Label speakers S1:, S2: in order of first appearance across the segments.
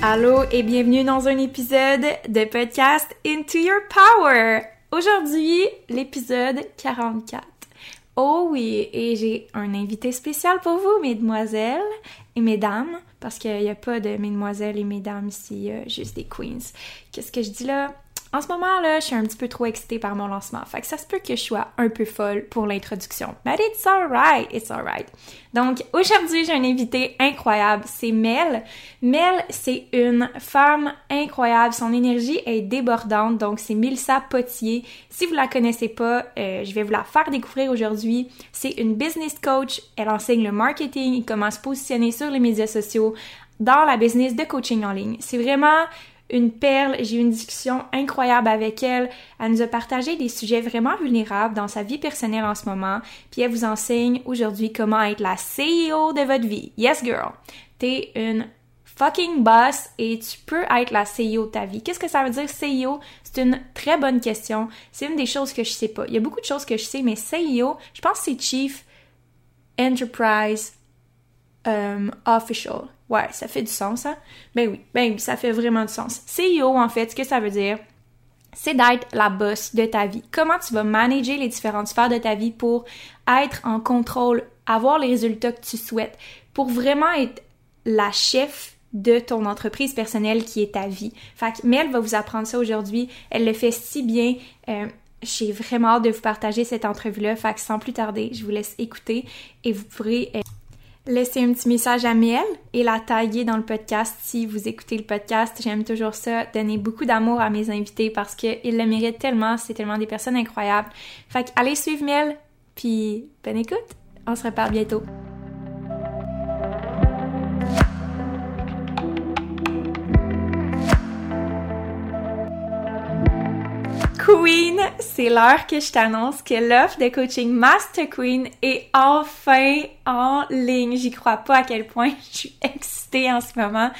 S1: Allô et bienvenue dans un épisode de podcast Into Your Power. Aujourd'hui, l'épisode 44. Oh oui, et j'ai un invité spécial pour vous, mesdemoiselles et mesdames, parce qu'il n'y a pas de mesdemoiselles et mesdames ici, juste des queens. Qu'est-ce que je dis là? En ce moment, là, je suis un petit peu trop excitée par mon lancement. Fait que ça se peut que je sois un peu folle pour l'introduction. But it's alright, it's alright. Donc, aujourd'hui, j'ai un invité incroyable. C'est Mel. Mel, c'est une femme incroyable. Son énergie est débordante. Donc, c'est Milsa Potier. Si vous la connaissez pas, euh, je vais vous la faire découvrir aujourd'hui. C'est une business coach. Elle enseigne le marketing et comment se positionner sur les médias sociaux dans la business de coaching en ligne. C'est vraiment une perle. J'ai eu une discussion incroyable avec elle. Elle nous a partagé des sujets vraiment vulnérables dans sa vie personnelle en ce moment. Puis elle vous enseigne aujourd'hui comment être la CEO de votre vie. Yes, girl. T'es une fucking boss et tu peux être la CEO de ta vie. Qu'est-ce que ça veut dire CEO? C'est une très bonne question. C'est une des choses que je sais pas. Il y a beaucoup de choses que je sais, mais CEO, je pense que c'est Chief Enterprise um, Official. Ouais, ça fait du sens, hein? Ben oui, ben oui, ça fait vraiment du sens. CEO, en fait, ce que ça veut dire, c'est d'être la boss de ta vie. Comment tu vas manager les différentes sphères de ta vie pour être en contrôle, avoir les résultats que tu souhaites, pour vraiment être la chef de ton entreprise personnelle qui est ta vie. Fait que Mel va vous apprendre ça aujourd'hui. Elle le fait si bien. Euh, j'ai vraiment hâte de vous partager cette entrevue-là. Fait que sans plus tarder, je vous laisse écouter et vous pourrez... Euh, laisser un petit message à Miel et la taguer dans le podcast si vous écoutez le podcast. J'aime toujours ça, donner beaucoup d'amour à mes invités parce qu'ils le méritent tellement, c'est tellement des personnes incroyables. Fait que allez suivre Miel, puis bonne écoute, on se reparle bientôt. Queen, c'est l'heure que je t'annonce que l'offre de coaching Master Queen est enfin en ligne. J'y crois pas à quel point je suis excitée en ce moment.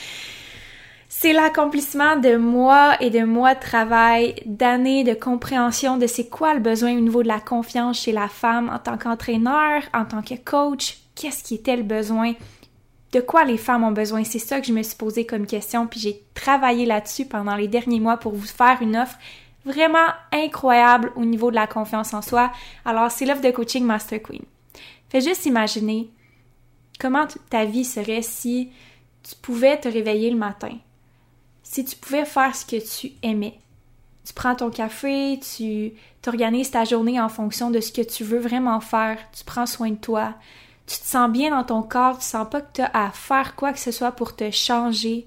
S1: C'est l'accomplissement de mois et de mois de travail, d'années de compréhension de c'est quoi le besoin au niveau de la confiance chez la femme en tant qu'entraîneur, en tant que coach, qu'est-ce qui était le besoin, de quoi les femmes ont besoin? C'est ça que je me suis posé comme question, puis j'ai travaillé là-dessus pendant les derniers mois pour vous faire une offre vraiment incroyable au niveau de la confiance en soi. Alors, c'est l'offre de coaching Master Queen. Fais juste imaginer comment ta vie serait si tu pouvais te réveiller le matin, si tu pouvais faire ce que tu aimais. Tu prends ton café, tu t'organises ta journée en fonction de ce que tu veux vraiment faire, tu prends soin de toi, tu te sens bien dans ton corps, tu sens pas que tu as à faire quoi que ce soit pour te changer,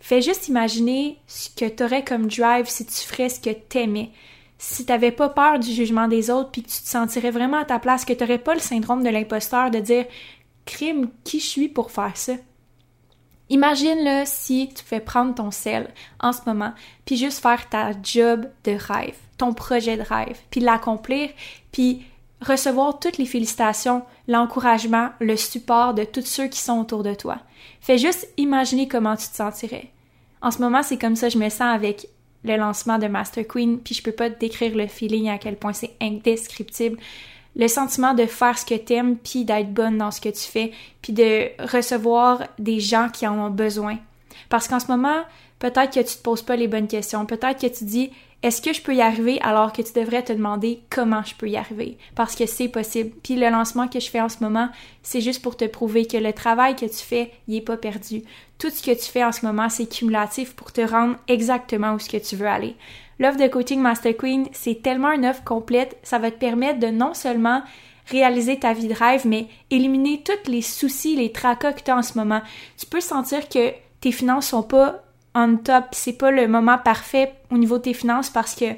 S1: Fais juste imaginer ce que tu aurais comme drive si tu ferais ce que t'aimais. Si t'avais pas peur du jugement des autres puis que tu te sentirais vraiment à ta place, que t'aurais pas le syndrome de l'imposteur de dire crime, qui je suis pour faire ça? Imagine là si tu fais prendre ton sel en ce moment, puis juste faire ta job de rêve, ton projet de rêve, puis l'accomplir, puis recevoir toutes les félicitations, l'encouragement, le support de tous ceux qui sont autour de toi. Fais juste imaginer comment tu te sentirais. En ce moment, c'est comme ça que je me sens avec le lancement de Master Queen, puis je peux pas te décrire le feeling à quel point c'est indescriptible. Le sentiment de faire ce que t'aimes, puis d'être bonne dans ce que tu fais, puis de recevoir des gens qui en ont besoin. Parce qu'en ce moment, peut-être que tu te poses pas les bonnes questions, peut-être que tu dis est-ce que je peux y arriver alors que tu devrais te demander comment je peux y arriver? Parce que c'est possible. Puis le lancement que je fais en ce moment, c'est juste pour te prouver que le travail que tu fais, il est pas perdu. Tout ce que tu fais en ce moment, c'est cumulatif pour te rendre exactement où ce que tu veux aller. L'offre de coaching Master Queen, c'est tellement une offre complète, ça va te permettre de non seulement réaliser ta vie de rêve, mais éliminer tous les soucis, les tracas que tu as en ce moment. Tu peux sentir que tes finances sont pas on top, c'est pas le moment parfait au niveau de tes finances parce que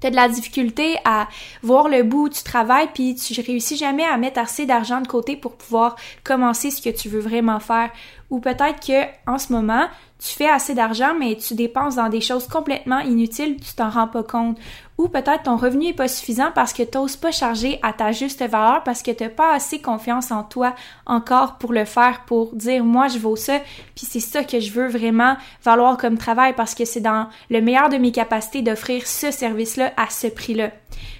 S1: tu as de la difficulté à voir le bout du travail puis tu réussis jamais à mettre assez d'argent de côté pour pouvoir commencer ce que tu veux vraiment faire ou peut-être que en ce moment, tu fais assez d'argent, mais tu dépenses dans des choses complètement inutiles, tu t'en rends pas compte. Ou peut-être ton revenu est pas suffisant parce que tu n'oses pas charger à ta juste valeur parce que tu n'as pas assez confiance en toi encore pour le faire, pour dire moi je vaux ça, puis c'est ça que je veux vraiment valoir comme travail parce que c'est dans le meilleur de mes capacités d'offrir ce service-là à ce prix-là.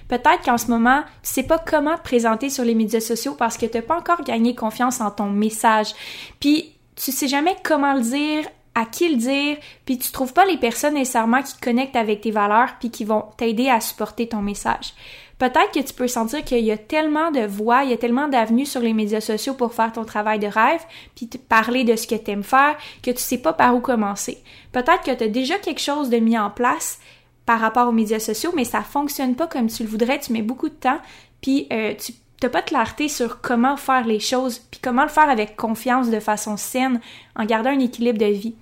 S1: Peut-être qu'en ce moment, tu sais pas comment te présenter sur les médias sociaux parce que tu n'as pas encore gagné confiance en ton message. Puis tu sais jamais comment le dire à qui le dire, puis tu trouves pas les personnes nécessairement qui connectent avec tes valeurs puis qui vont t'aider à supporter ton message. Peut-être que tu peux sentir qu'il y a tellement de voix, il y a tellement d'avenues sur les médias sociaux pour faire ton travail de rêve, puis te parler de ce que tu aimes faire, que tu sais pas par où commencer. Peut-être que tu as déjà quelque chose de mis en place par rapport aux médias sociaux, mais ça fonctionne pas comme tu le voudrais, tu mets beaucoup de temps, puis euh, tu t'as pas de clarté sur comment faire les choses, puis comment le faire avec confiance de façon saine, en gardant un équilibre de vie.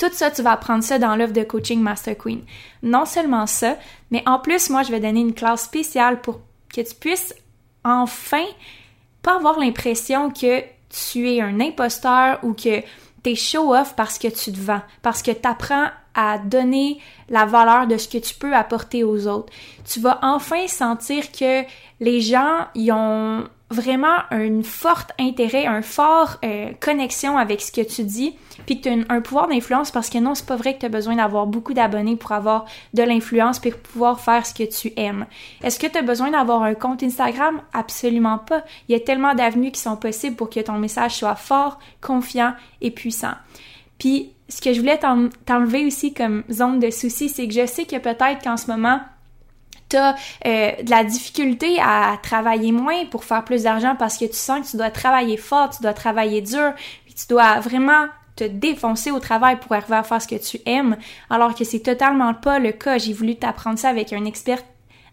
S1: Tout ça, tu vas apprendre ça dans l'œuvre de coaching Master Queen. Non seulement ça, mais en plus, moi, je vais donner une classe spéciale pour que tu puisses enfin pas avoir l'impression que tu es un imposteur ou que tu es show-off parce que tu te vends, parce que tu apprends à donner la valeur de ce que tu peux apporter aux autres. Tu vas enfin sentir que les gens y ont vraiment un fort intérêt, un fort euh, connexion avec ce que tu dis, puis que tu as un, pouvoir d'influence parce que non, c'est pas vrai que tu as besoin d'avoir beaucoup d'abonnés pour avoir de l'influence puis pour pouvoir faire ce que tu aimes. Est-ce que tu as besoin d'avoir un compte Instagram? Absolument pas. Il y a tellement d'avenues qui sont possibles pour que ton message soit fort, confiant et puissant. Puis ce que je voulais t'enlever aussi comme zone de souci, c'est que je sais que peut-être qu'en ce moment, tu as euh, de la difficulté à travailler moins pour faire plus d'argent parce que tu sens que tu dois travailler fort, tu dois travailler dur, puis tu dois vraiment te défoncer au travail pour arriver à faire ce que tu aimes, alors que c'est totalement pas le cas. J'ai voulu t'apprendre ça avec un expert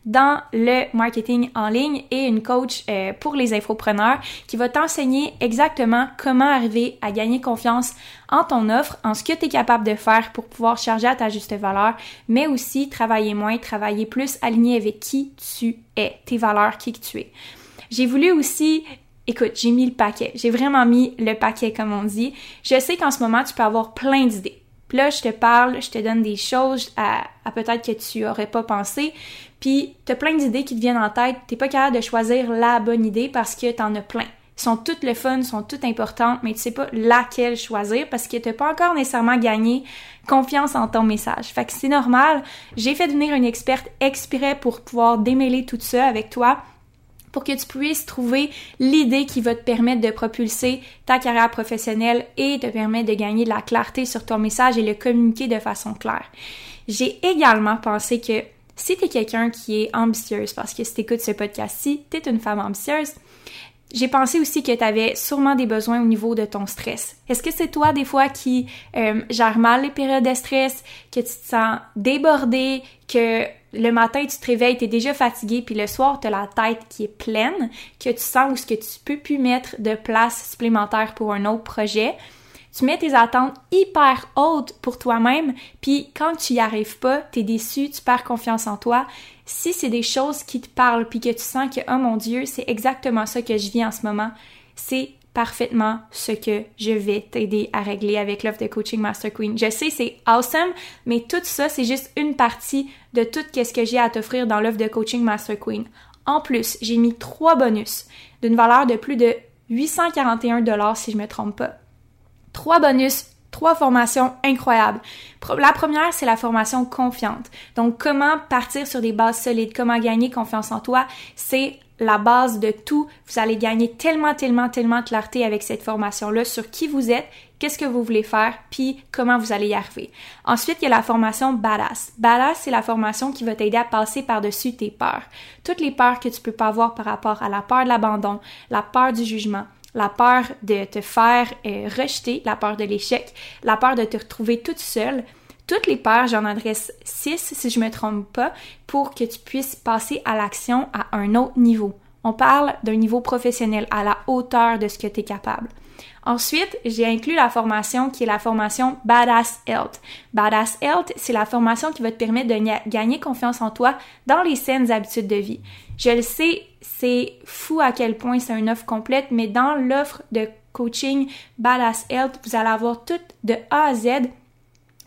S1: dans le marketing en ligne et une coach euh, pour les infopreneurs qui va t'enseigner exactement comment arriver à gagner confiance en ton offre, en ce que tu es capable de faire pour pouvoir charger à ta juste valeur, mais aussi travailler moins, travailler plus aligné avec qui tu es, tes valeurs, qui que tu es. J'ai voulu aussi Écoute, j'ai mis le paquet. J'ai vraiment mis le paquet, comme on dit. Je sais qu'en ce moment, tu peux avoir plein d'idées. Là, je te parle, je te donne des choses à, peut-être que tu aurais pas pensé. Puis t'as plein d'idées qui te viennent en tête. T'es pas capable de choisir la bonne idée parce que t'en as plein. Ils sont toutes le fun, sont toutes importantes, mais tu sais pas laquelle choisir parce que t'as pas encore nécessairement gagné confiance en ton message. Fait que c'est normal. J'ai fait devenir une experte exprès pour pouvoir démêler tout ça avec toi pour que tu puisses trouver l'idée qui va te permettre de propulser ta carrière professionnelle et te permettre de gagner de la clarté sur ton message et le communiquer de façon claire. J'ai également pensé que si tu es quelqu'un qui est ambitieuse, parce que si tu écoutes ce podcast-ci, tu es une femme ambitieuse, j'ai pensé aussi que tu avais sûrement des besoins au niveau de ton stress. Est-ce que c'est toi des fois qui euh, gère mal les périodes de stress, que tu te sens débordé, que le matin, tu te réveilles, tu es déjà fatigué, puis le soir, tu as la tête qui est pleine, que tu sens où ce que tu peux plus mettre de place supplémentaire pour un autre projet? Tu mets tes attentes hyper hautes pour toi-même, puis quand tu y arrives pas, tu es déçu, tu perds confiance en toi. Si c'est des choses qui te parlent, puis que tu sens que, oh mon Dieu, c'est exactement ça que je vis en ce moment, c'est parfaitement ce que je vais t'aider à régler avec l'offre de coaching Master Queen. Je sais, c'est awesome, mais tout ça, c'est juste une partie de tout ce que j'ai à t'offrir dans l'offre de coaching Master Queen. En plus, j'ai mis trois bonus d'une valeur de plus de 841 dollars si je me trompe pas. Trois bonus trois formations incroyables. La première, c'est la formation confiante. Donc, comment partir sur des bases solides, comment gagner confiance en toi, c'est la base de tout. Vous allez gagner tellement, tellement, tellement de clarté avec cette formation-là sur qui vous êtes, qu'est-ce que vous voulez faire, puis comment vous allez y arriver. Ensuite, il y a la formation Badass. Badass, c'est la formation qui va t'aider à passer par-dessus tes peurs. Toutes les peurs que tu peux pas avoir par rapport à la peur de l'abandon, la peur du jugement, la peur de te faire euh, rejeter, la peur de l'échec, la peur de te retrouver toute seule. Toutes les peurs, j'en adresse six si je me trompe pas, pour que tu puisses passer à l'action à un autre niveau. On parle d'un niveau professionnel à la hauteur de ce que tu es capable. Ensuite, j'ai inclus la formation qui est la formation Badass Health. Badass Health, c'est la formation qui va te permettre de gagner confiance en toi dans les saines habitudes de vie. Je le sais, c'est fou à quel point c'est une offre complète, mais dans l'offre de coaching Badass Health, vous allez avoir tout de A à Z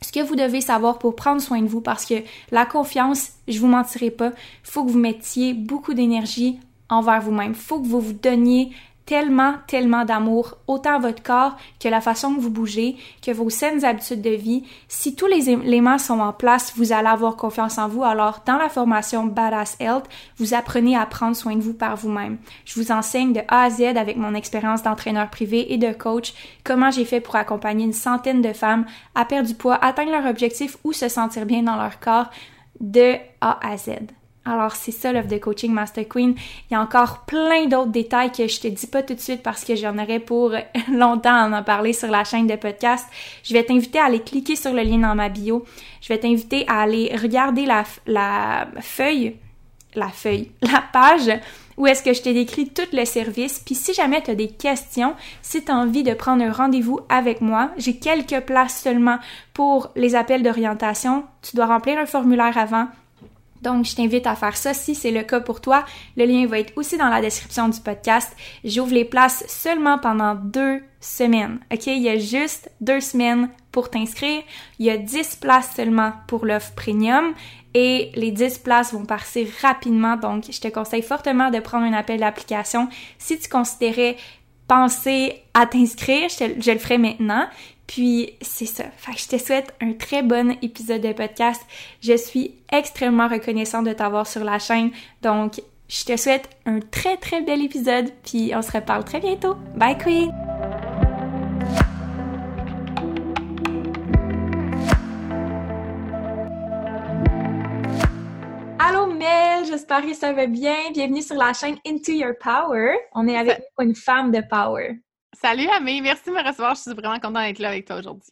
S1: ce que vous devez savoir pour prendre soin de vous parce que la confiance, je vous mentirai pas, faut que vous mettiez beaucoup d'énergie envers vous-même. Faut que vous vous donniez tellement, tellement d'amour, autant votre corps que la façon que vous bougez, que vos saines habitudes de vie. Si tous les éléments sont en place, vous allez avoir confiance en vous. Alors, dans la formation Badass Health, vous apprenez à prendre soin de vous par vous-même. Je vous enseigne de A à Z avec mon expérience d'entraîneur privé et de coach comment j'ai fait pour accompagner une centaine de femmes à perdre du poids, atteindre leur objectif ou se sentir bien dans leur corps de A à Z. Alors, c'est ça l'offre de coaching Master Queen. Il y a encore plein d'autres détails que je te dis pas tout de suite parce que j'en aurais pour longtemps à en parler sur la chaîne de podcast. Je vais t'inviter à aller cliquer sur le lien dans ma bio. Je vais t'inviter à aller regarder la, feuille, la feuille, la page où est-ce que je t'ai décrit tout le service. Puis si jamais tu as des questions, si tu as envie de prendre un rendez-vous avec moi, j'ai quelques places seulement pour les appels d'orientation. Tu dois remplir un formulaire avant donc, je t'invite à faire ça si c'est le cas pour toi. Le lien va être aussi dans la description du podcast. J'ouvre les places seulement pendant deux semaines. OK? Il y a juste deux semaines pour t'inscrire. Il y a 10 places seulement pour l'offre premium et les 10 places vont partir rapidement. Donc, je te conseille fortement de prendre un appel d'application si tu considérais penser à t'inscrire. Je, je, le ferai maintenant. Puis c'est ça. Fait que je te souhaite un très bon épisode de podcast. Je suis extrêmement reconnaissante de t'avoir sur la chaîne. Donc, je te souhaite un très très bel épisode. Puis on se reparle très bientôt. Bye Queen! Allô Mel, j'espère que ça va bien. Bienvenue sur la chaîne Into Your Power. On est avec une femme de power.
S2: Salut Amé, merci de me recevoir. Je suis vraiment contente d'être là avec toi aujourd'hui.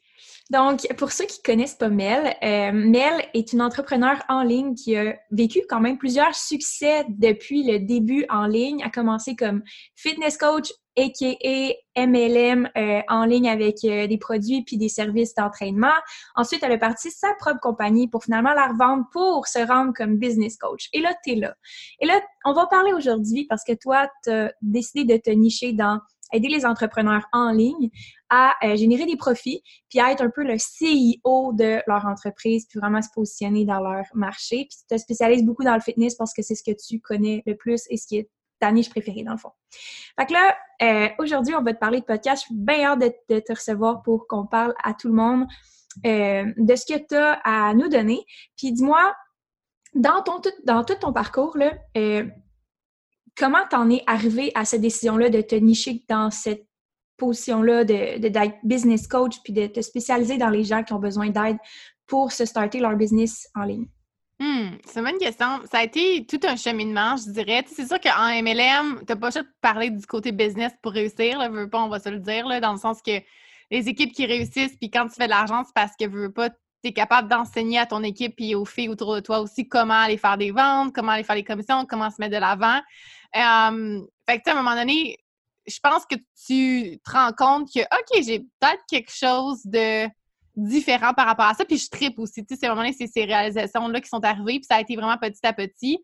S1: Donc, pour ceux qui connaissent pas Mel, euh, Mel est une entrepreneure en ligne qui a vécu quand même plusieurs succès depuis le début en ligne. A commencé comme fitness coach, a.k.a. MLM euh, en ligne avec euh, des produits puis des services d'entraînement. Ensuite, elle a parti sa propre compagnie pour finalement la revendre pour se rendre comme business coach. Et là, tu es là. Et là, on va parler aujourd'hui parce que toi, tu as décidé de te nicher dans aider les entrepreneurs en ligne à euh, générer des profits, puis à être un peu le CEO de leur entreprise, puis vraiment se positionner dans leur marché. Puis tu te spécialises beaucoup dans le fitness parce que c'est ce que tu connais le plus et ce qui est ta niche préférée, dans le fond. Fait que là, euh, aujourd'hui, on va te parler de podcast. Je suis bien hâte de, te recevoir pour qu'on parle à tout le monde euh, de ce que tu as à nous donner. Puis dis-moi, dans, ton, dans tout ton parcours, là, comment t'en es arrivé à cette décision-là de te nicher dans cette position-là de, d'être business coach puis de te spécialiser dans les gens qui ont besoin d'aide pour se starter leur business en ligne?
S2: Hmm, c'est une bonne question. Ça a été tout un cheminement, je dirais. c'est sûr qu'en MLM, tu n'as pas juste de parler du côté business pour réussir. Veux pas, on va se le dire, dans le sens que les équipes qui réussissent, puis quand tu fais de l'argent, c'est parce que pas, tu es capable d'enseigner à ton équipe et aux filles autour de toi aussi comment aller faire des ventes, comment aller faire des commissions, comment se mettre de l'avant. Fait que, à un moment donné, je pense que tu te rends compte que, OK, j'ai peut-être quelque chose de différent par rapport à ça, puis je tripe aussi. Tu sais, c'est ces réalisations-là qui sont arrivées, puis ça a été vraiment petit à petit.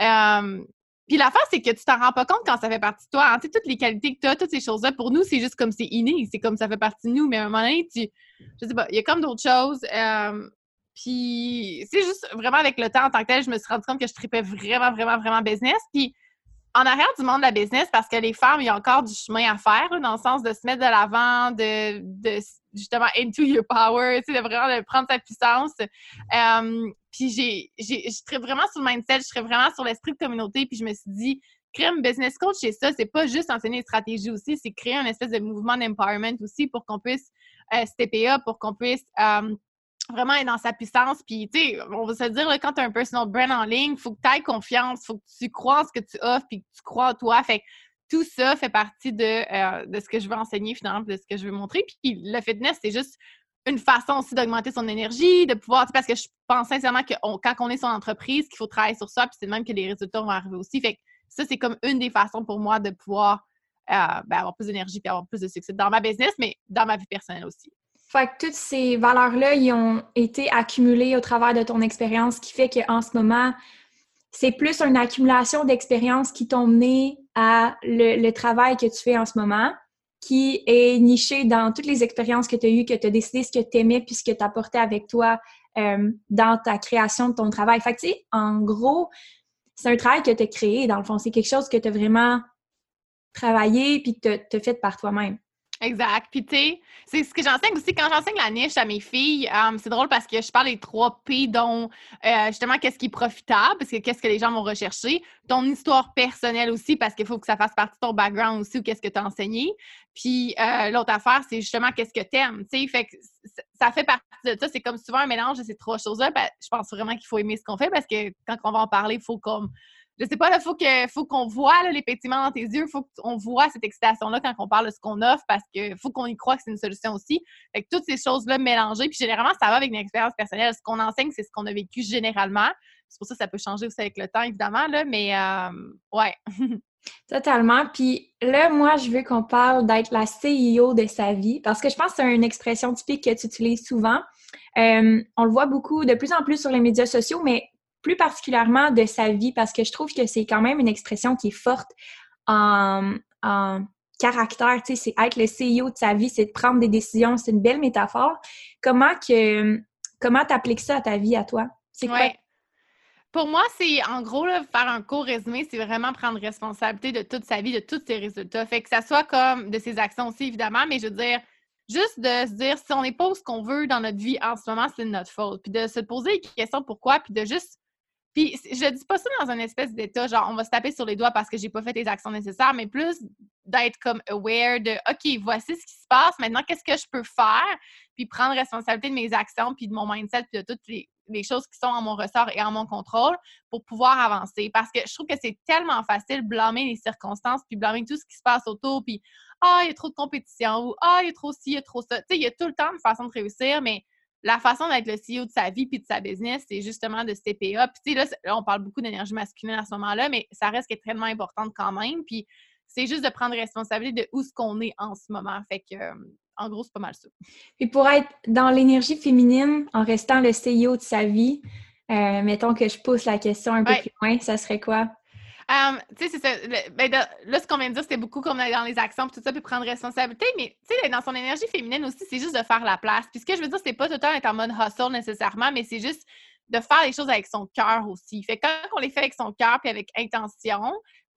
S2: Euh, puis l'affaire, c'est que tu t'en rends pas compte quand ça fait partie de toi. Hein. Tu sais, toutes les qualités que tu as, toutes ces choses-là, pour nous, c'est juste comme c'est inné, c'est comme ça fait partie de nous. Mais à un moment donné, tu, je sais pas, il y a comme d'autres choses. Puis c'est juste vraiment avec le temps en tant que tel, je me suis rendu compte que je tripais vraiment, vraiment, vraiment business. Puis en arrière du monde de la business, parce que les femmes, il y a encore du chemin à faire, dans le sens de se mettre de l'avant, de, de, justement into your power, de vraiment de prendre sa puissance. Euh, puis j'ai, je serais vraiment sur le mindset, je serais vraiment sur l'esprit de communauté, puis je me suis dit, créer un business coach, c'est ça. C'est pas juste enseigner une stratégie aussi, c'est créer un espèce de mouvement d'empowerment aussi pour qu'on puisse euh, up, pour qu'on puisse euh, vraiment être dans sa puissance. Puis, tu sais, on va se dire, quand tu as un personal brand en ligne, il faut que tu aies confiance, il faut que tu crois ce que tu offres, puis que tu crois en toi. Fait tout ça fait partie de, euh, de ce que je veux enseigner finalement, de ce que je veux montrer. Puis le fitness, c'est juste une façon aussi d'augmenter son énergie, de pouvoir, parce que je pense sincèrement que quand on est son entreprise, qu'il faut travailler sur ça, puis c'est même que les résultats vont arriver aussi. Fait que ça, c'est comme une des façons pour moi de pouvoir euh, ben, avoir plus d'énergie et avoir plus de succès dans ma business, mais dans ma vie personnelle aussi.
S1: Fait que toutes ces valeurs-là, ils ont été accumulées au travers de ton expérience, qui fait qu'en ce moment, c'est plus une accumulation d'expériences qui t'ont mené à le, travail que tu fais en ce moment, qui est niché dans toutes les expériences que tu as eues, que tu as décidé ce que tu aimais puis ce que tu apportais avec toi euh, dans ta création de ton travail. Fait que, tu sais, en gros, c'est un travail que tu as créé, dans le fond. C'est quelque chose que tu as vraiment travaillé puis que tu as fait par toi-même.
S2: Exact. Puis, tu sais, c'est ce que j'enseigne aussi. Quand j'enseigne la niche à mes filles, euh, c'est drôle parce que je parle des trois P, dont euh, justement qu'est-ce qui est profitable, parce que qu'est-ce que les gens vont rechercher, ton histoire personnelle aussi, parce qu'il faut que ça fasse partie de ton background aussi ou qu'est-ce que tu as enseigné. Puis, euh, l'autre affaire, c'est justement qu'est-ce que tu aimes. Tu sais, fait que ça fait partie de ça. C'est comme souvent un mélange de ces trois choses-là. Ben, je pense vraiment qu'il faut aimer ce qu'on fait parce que quand on va en parler, il faut comme je sais pas, il faut qu'on voit les pétiments dans tes yeux, il faut qu'on voit cette excitation-là quand on parle de ce qu'on offre parce qu'il faut qu'on y croit que c'est une solution aussi. Fait que toutes ces choses-là mélangées, puis généralement, ça va avec une expérience personnelle. Ce qu'on enseigne, c'est ce qu'on a vécu généralement. C'est pour ça que ça peut changer aussi avec le temps, évidemment, là, mais euh, ouais.
S1: Totalement. Puis là, moi, je veux qu'on parle d'être la CEO de sa vie parce que je pense que c'est une expression typique que tu utilises souvent. Euh, on le voit beaucoup, de plus en plus sur les médias sociaux, mais plus particulièrement de sa vie parce que je trouve que c'est quand même une expression qui est forte en, caractère, tu sais, c'est être le CEO de sa vie, c'est de prendre des décisions, c'est une belle métaphore. Comment que comment t'appliques ça à ta vie, à toi?
S2: Pour moi, c'est en gros, faire un court résumé, c'est vraiment prendre responsabilité de toute sa vie, de tous ses résultats. Fait que ça soit comme de ses actions aussi, évidemment, mais je veux dire, juste de se dire si on n'est pas ce qu'on veut dans notre vie en ce moment, c'est notre faute. Puis de se poser des questions pourquoi, puis de juste puis je dis pas ça dans un espèce d'état, genre on va se taper sur les doigts parce que j'ai pas fait les actions nécessaires, mais plus d'être comme aware de OK, voici ce qui se passe, maintenant qu'est-ce que je peux faire, puis prendre responsabilité de mes actions, puis de mon mindset, puis de toutes les, choses qui sont en mon ressort et en mon contrôle pour pouvoir avancer. Parce que je trouve que c'est tellement facile de blâmer les circonstances, puis blâmer tout ce qui se passe autour, puis ah, il y a trop de compétition, ou ah, il y a trop ci, il y a trop ça. Tu sais, il y a tout le temps une façon de réussir, mais la façon d'être le CEO de sa vie puis de sa business, c'est justement de stepper up. Puis, là, là, on parle beaucoup d'énergie masculine à ce moment-là, mais ça reste extrêmement importante quand même. Puis, c'est juste de prendre responsabilité de où ce qu'on est en ce moment. Fait que, euh, en gros, c'est pas mal ça.
S1: Puis, pour être dans l'énergie féminine, en restant le CEO de sa vie, euh, mettons que je pousse la question un peu plus loin, ça serait quoi?
S2: Ça. Ben, là, ce qu'on vient de dire, c'était beaucoup comme dans les actions, puis tout ça, puis prendre responsabilité. Mais, tu sais, dans son énergie féminine aussi, c'est juste de faire la place. Puis ce que je veux dire, c'est pas tout le temps être en mode hustle nécessairement, mais c'est juste de faire les choses avec son cœur aussi. Fait que quand on les fait avec son cœur puis avec intention,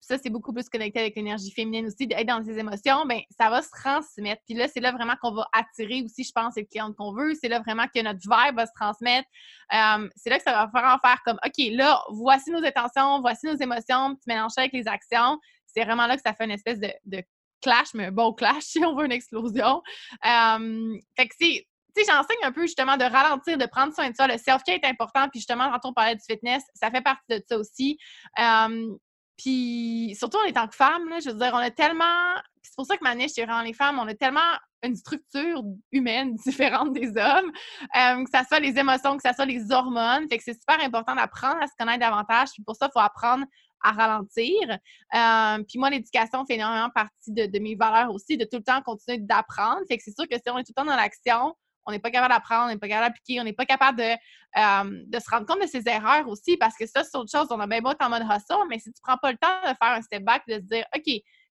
S2: ça, c'est beaucoup plus connecté avec l'énergie féminine aussi, d'être dans ses émotions, ben ça va se transmettre. Puis là, c'est là vraiment qu'on va attirer aussi, je pense, les clientes qu'on veut. C'est là vraiment que notre vibe va se transmettre. Euh, c'est là que ça va faire en faire comme, OK, là, voici nos intentions, voici nos émotions, tu mélanges ça avec les actions. C'est vraiment là que ça fait une espèce de, clash, mais un bon clash, si on veut une explosion. Euh, fait que c'est tu sais, j'enseigne un peu justement de ralentir, de prendre soin de ça. Le self-care est important. Puis justement, quand on parlait du fitness, ça fait partie de ça aussi. Euh, puis surtout en étant que femme, là, je veux dire, on a tellement. C'est pour ça que ma niche, c'est vraiment les femmes, on a tellement une structure humaine différente des hommes, euh, que ce soit les émotions, que ce soit les hormones. Fait que c'est super important d'apprendre à se connaître davantage. Puis pour ça, il faut apprendre à ralentir. Euh, puis moi, l'éducation fait énormément partie de, de, mes valeurs aussi, de tout le temps continuer d'apprendre. Fait que c'est sûr que si on est tout le temps dans l'action, on n'est pas capable d'apprendre, on n'est pas capable d'appliquer, on n'est pas capable de, euh, de se rendre compte de ses erreurs aussi, parce que ça, c'est autre chose. On a bien beau être en mode hustle, mais si tu prends pas le temps de faire un step back, de se dire, OK,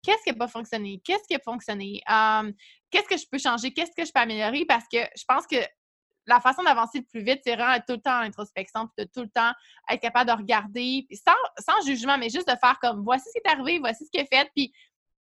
S2: qu'est-ce qui n'a pas fonctionné? Qu'est-ce qui a fonctionné? Euh, qu'est-ce que je peux changer? Qu'est-ce que je peux améliorer? Parce que je pense que la façon d'avancer le plus vite, c'est vraiment tout le temps en introspection, puis de tout le temps être capable de regarder, sans, sans jugement, mais juste de faire comme voici ce qui est arrivé, voici ce qui est fait, puis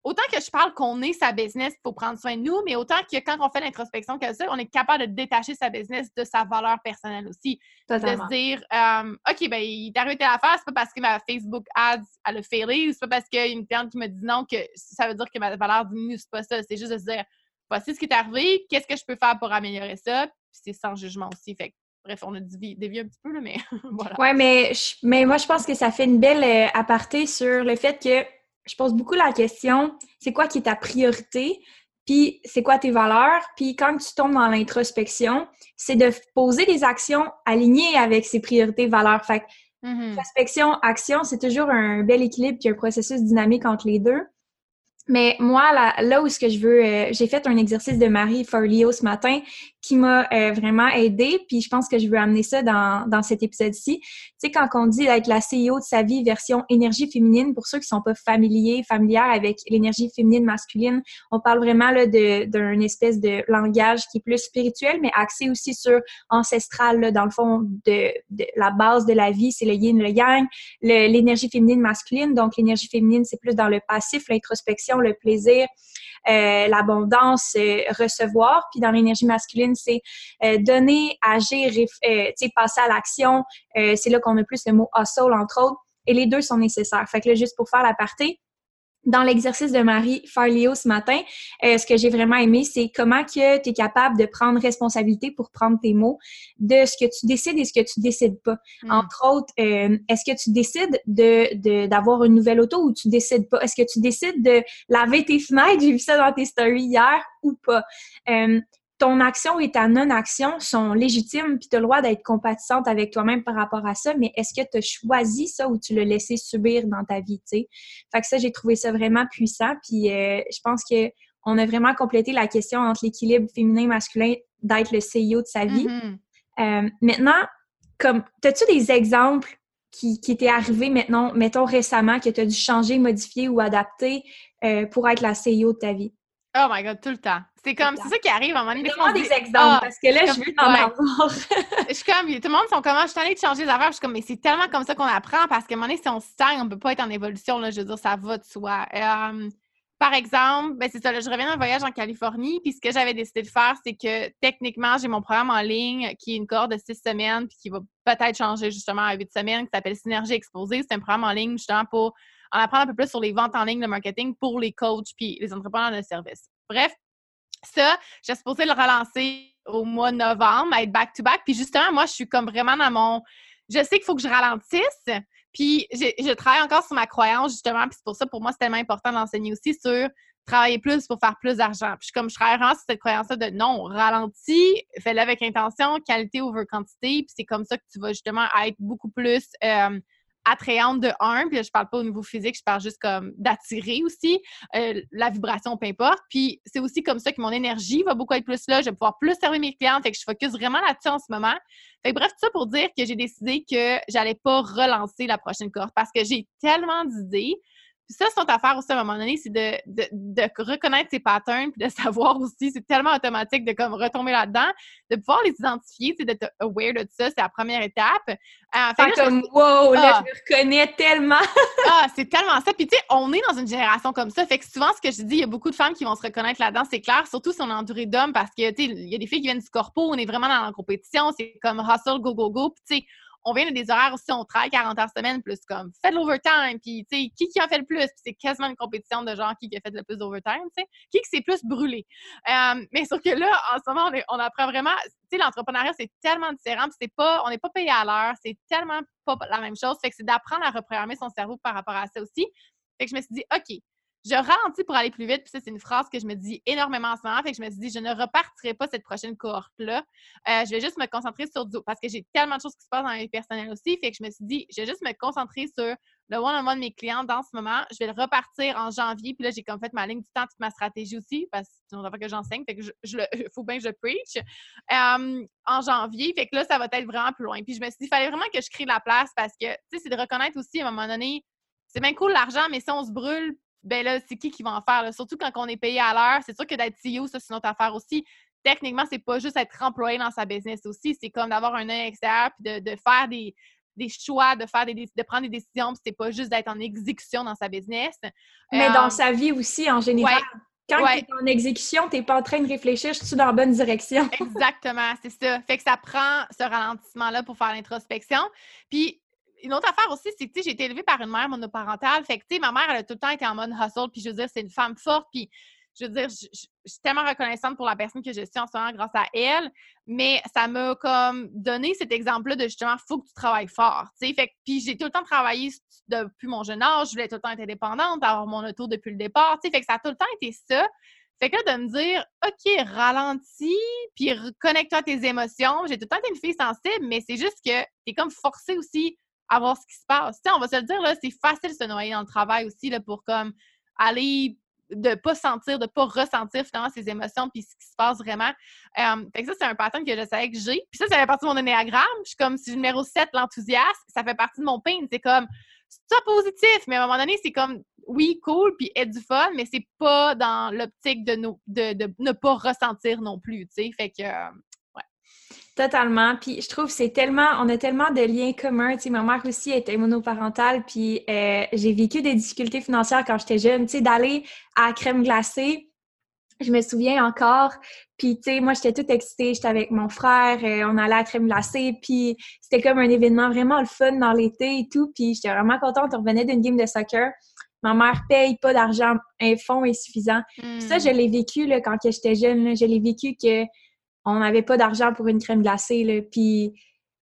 S2: autant que je parle qu'on est sa business pour prendre soin de nous, mais autant que quand on fait l'introspection comme ça, on est capable de détacher sa business de sa valeur personnelle aussi. De se dire, euh, OK, ben, il est arrivé faire, c'est pas parce que ma Facebook ads, elle a failé, ou c'est pas parce qu'il y a une cliente qui me dit non que ça veut dire que ma valeur diminue, c'est pas ça. C'est juste de se dire, voici ce qui est arrivé, qu'est-ce que je peux faire pour améliorer ça, puis c'est sans jugement aussi. Fait bref, on a dévié, un petit peu, là, mais voilà.
S1: Ouais, mais, mais moi, je pense que ça fait une belle euh, aparté sur le fait que je pose beaucoup la question, c'est quoi qui est ta priorité? Puis c'est quoi tes valeurs? Puis quand tu tombes dans l'introspection, c'est de poser des actions alignées avec ces priorités valeurs. Fait que mm-hmm. introspection, action, c'est toujours un bel équilibre qui est un processus dynamique entre les deux. Mais moi, là, là où ce que je veux, euh, j'ai fait un exercice de Marie Forleo ce matin qui m'a euh, vraiment aidé, puis je pense que je veux amener ça dans, dans cet épisode-ci. Tu sais, quand on dit d'être la CEO de sa vie version énergie féminine, pour ceux qui sont pas familiers, familières avec l'énergie féminine masculine, on parle vraiment là d'un espèce de langage qui est plus spirituel, mais axé aussi sur ancestral, là, dans le fond, de, de, la base de la vie, c'est le yin, le yang, l'énergie féminine masculine. Donc, l'énergie féminine, c'est plus dans le passif, l'introspection, le plaisir, euh, l'abondance, euh, recevoir. Puis dans l'énergie masculine, c'est euh, donner, agir, passer à l'action. c'est là qu'on a plus le mot hustle, entre autres. Et les deux sont nécessaires. Fait que là, juste pour faire la partie, dans l'exercice de Marie Farleo ce matin, euh, ce que j'ai vraiment aimé, c'est comment que tu es capable de prendre responsabilité pour prendre tes mots de ce que tu décides et ce que tu décides pas. Hmm. Entre autres, euh, est-ce que tu décides de d'avoir une nouvelle auto ou tu décides pas? Est-ce que tu décides de laver tes fenêtres? J'ai vu ça dans tes stories hier ou pas? Euh, ton action et ta non-action sont légitimes, puis tu as le droit d'être compatissante avec toi-même par rapport à ça, mais est-ce que tu as choisi ça ou tu l'as laissé subir dans ta vie, tu sais? Fait que ça, j'ai trouvé ça vraiment puissant, puis euh, je pense que on a vraiment complété la question entre l'équilibre féminin-masculin d'être le CEO de sa vie. Mm-hmm. Euh, maintenant, comme, as-tu des exemples qui, qui étaient arrivés maintenant, mettons récemment, que tu as dû changer, modifier ou adapter euh, pour être la CEO de ta vie?
S2: Oh my god, tout le temps. C'est comme, c'est ça qui arrive à un moment
S1: donné. des exemples, ah, parce que là, je veux en avoir.
S2: je suis comme, tout le monde sont comme, ah, je suis allée de changer les affaires. Je suis comme, mais c'est tellement comme ça qu'on apprend, parce qu'à un moment donné, si on se stagne, on peut pas être en évolution, là. Je veux dire, ça va de soi. par exemple, ben c'est ça, là, je reviens d'un voyage en Californie, puis ce que j'avais décidé de faire, c'est que techniquement, j'ai mon programme en ligne qui est une cohorte de six semaines, puis qui va peut-être changer justement à huit semaines, qui s'appelle Synergie Exposée. C'est un programme en ligne justement pour en apprendre un peu plus sur les ventes en ligne, le marketing pour les coachs puis les entrepreneurs de service. Bref, ça, j'ai supposé le relancer au mois de novembre, être back-to-back. Puis justement, moi, je suis comme vraiment dans mon... Je sais qu'il faut que je ralentisse. Puis je travaille encore sur ma croyance, justement. Puis c'est pour ça, pour moi, c'est tellement important d'enseigner aussi sur travailler plus pour faire plus d'argent. Puis comme je travaille vraiment sur cette croyance-là de non, ralentis, fais-le avec intention, qualité over quantité. Puis c'est comme ça que tu vas justement être beaucoup plus... Euh, attrayante de un, puis je parle pas au niveau physique, je parle juste comme d'attirer aussi, euh, la vibration, peu importe. Puis c'est aussi comme ça que mon énergie va beaucoup être plus là, je vais pouvoir plus servir mes clients, fait que je focus vraiment là-dessus en ce moment. Fait bref, tout ça pour dire que j'ai décidé que j'allais pas relancer la prochaine cohorte parce que j'ai tellement d'idées, puis ça, c'est notre affaire aussi à un moment donné, c'est de, de, reconnaître ses patterns puis de savoir aussi, c'est tellement automatique de comme retomber là-dedans, de pouvoir les identifier, c'est d'être aware de ça, c'est la première étape.
S1: Euh, fait comme, wow, là, ah! je me reconnais tellement!
S2: ah, c'est tellement ça. Puis tu sais, on est dans une génération comme ça, fait que souvent, ce que je dis, il y a beaucoup de femmes qui vont se reconnaître là-dedans, c'est clair, surtout si on est entouré d'hommes, parce que, tu sais, il y a des filles qui viennent du corpo, on est vraiment dans la compétition, c'est comme hustle, go, go, go, puis tu sais, on vient de des horaires aussi, on travaille 40 heures semaine, plus comme fais de l'overtime, puis tu sais, qui qui en fait le plus, puis c'est quasiment une compétition de genre qui, qui a fait le plus d'overtime, tu sais, qui qui s'est plus brûlé? Euh, mais sauf que là, en ce moment, on, apprend vraiment, tu sais, l'entrepreneuriat, c'est tellement différent, puis c'est pas, on n'est pas payé à l'heure, c'est tellement pas la même chose, fait que c'est d'apprendre à reprogrammer son cerveau par rapport à ça aussi. Fait que je me suis dit, OK, je ralentis pour aller plus vite. Puis ça, c'est une phrase que je me dis énormément en ce moment. Fait que je me suis dit, je ne repartirai pas cette prochaine cohorte-là. Euh, je vais juste me concentrer sur du parce que j'ai tellement de choses qui se passent dans la vie personnelle aussi. Fait que je me suis dit, je vais juste me concentrer sur le one-on-one de mes clients dans ce moment. Je vais le repartir en janvier. Puis là, j'ai comme fait ma ligne du temps, toute ma stratégie aussi, parce que pas que j'enseigne. Fait que je, faut bien que je preach. En janvier. Fait que là, ça va être vraiment plus loin. Puis je me suis dit, il fallait vraiment que je crée la place parce que, tu sais, c'est de reconnaître aussi à un moment donné, c'est bien cool l'argent, mais si on se brûle ben là, c'est qui qui va en faire? Surtout quand on est payé à l'heure. C'est sûr que d'être CEO, ça, c'est notre affaire aussi. Techniquement, c'est pas juste être employé dans sa business aussi. C'est comme d'avoir un œil extérieur puis de, faire des, des choix, de faire des, de prendre des décisions, c'est pas juste d'être en exécution dans sa business.
S1: Mais dans sa vie aussi, en général. Quand tu es en exécution, tu n'es pas en train de réfléchir, je suis dans la bonne direction.
S2: Exactement, c'est ça. Fait que ça prend ce ralentissement-là pour faire l'introspection. Puis, une autre affaire aussi, c'est que j'ai été élevée par une mère monoparentale. Fait que, ma mère, elle a tout le temps été en mode hustle. Puis, je veux dire, c'est une femme forte. Puis, je veux dire, je, suis tellement reconnaissante pour la personne que je suis en ce moment grâce à elle, mais ça m'a comme donné cet exemple-là de justement, faut que tu travailles fort, puis j'ai tout le temps travaillé depuis mon jeune âge, je voulais tout le temps être indépendante, avoir mon auto depuis le départ. Fait que ça a tout le temps été ça. Fait que là, de me dire, OK, ralentis, puis reconnecte-toi à tes émotions. J'ai tout le temps été une fille sensible, mais c'est juste que t'es comme forcée aussi à voir ce qui se passe. Tu sais, on va se le dire, là, c'est facile de se noyer dans le travail aussi, là, pour comme aller de pas sentir, de pas ressentir finalement ses émotions puis ce qui se passe vraiment. Euh, fait que ça, c'est un pattern que je savais que j'ai. Puis ça, ça fait partie de mon énéagramme. Je suis comme, si numéro 7, l'enthousiasme, ça fait partie de mon pain. C'est comme, c'est positif, mais à un moment donné, c'est comme, oui, cool, puis être du fun, mais c'est pas dans l'optique de, de, de, ne pas ressentir non plus, tu sais. Fait que, euh,
S1: Totalement. Puis je trouve c'est tellement, on a tellement de liens communs. Tu sais, ma mère aussi était monoparentale, puis euh, j'ai vécu des difficultés financières quand j'étais jeune. Tu sais, d'aller à crème glacée, je me souviens encore. Puis tu sais, moi j'étais toute excitée, j'étais avec mon frère, euh, on allait à crème glacée, puis c'était comme un événement vraiment le fun dans l'été et tout. Puis j'étais vraiment contente. On revenait d'une game de soccer. Ma mère paye pas d'argent, un fonds insuffisant. Ça, je hmm. l'ai vécu là, quand j'étais jeune. Je l'ai vécu que on n'avait pas d'argent pour une crème glacée, là. Puis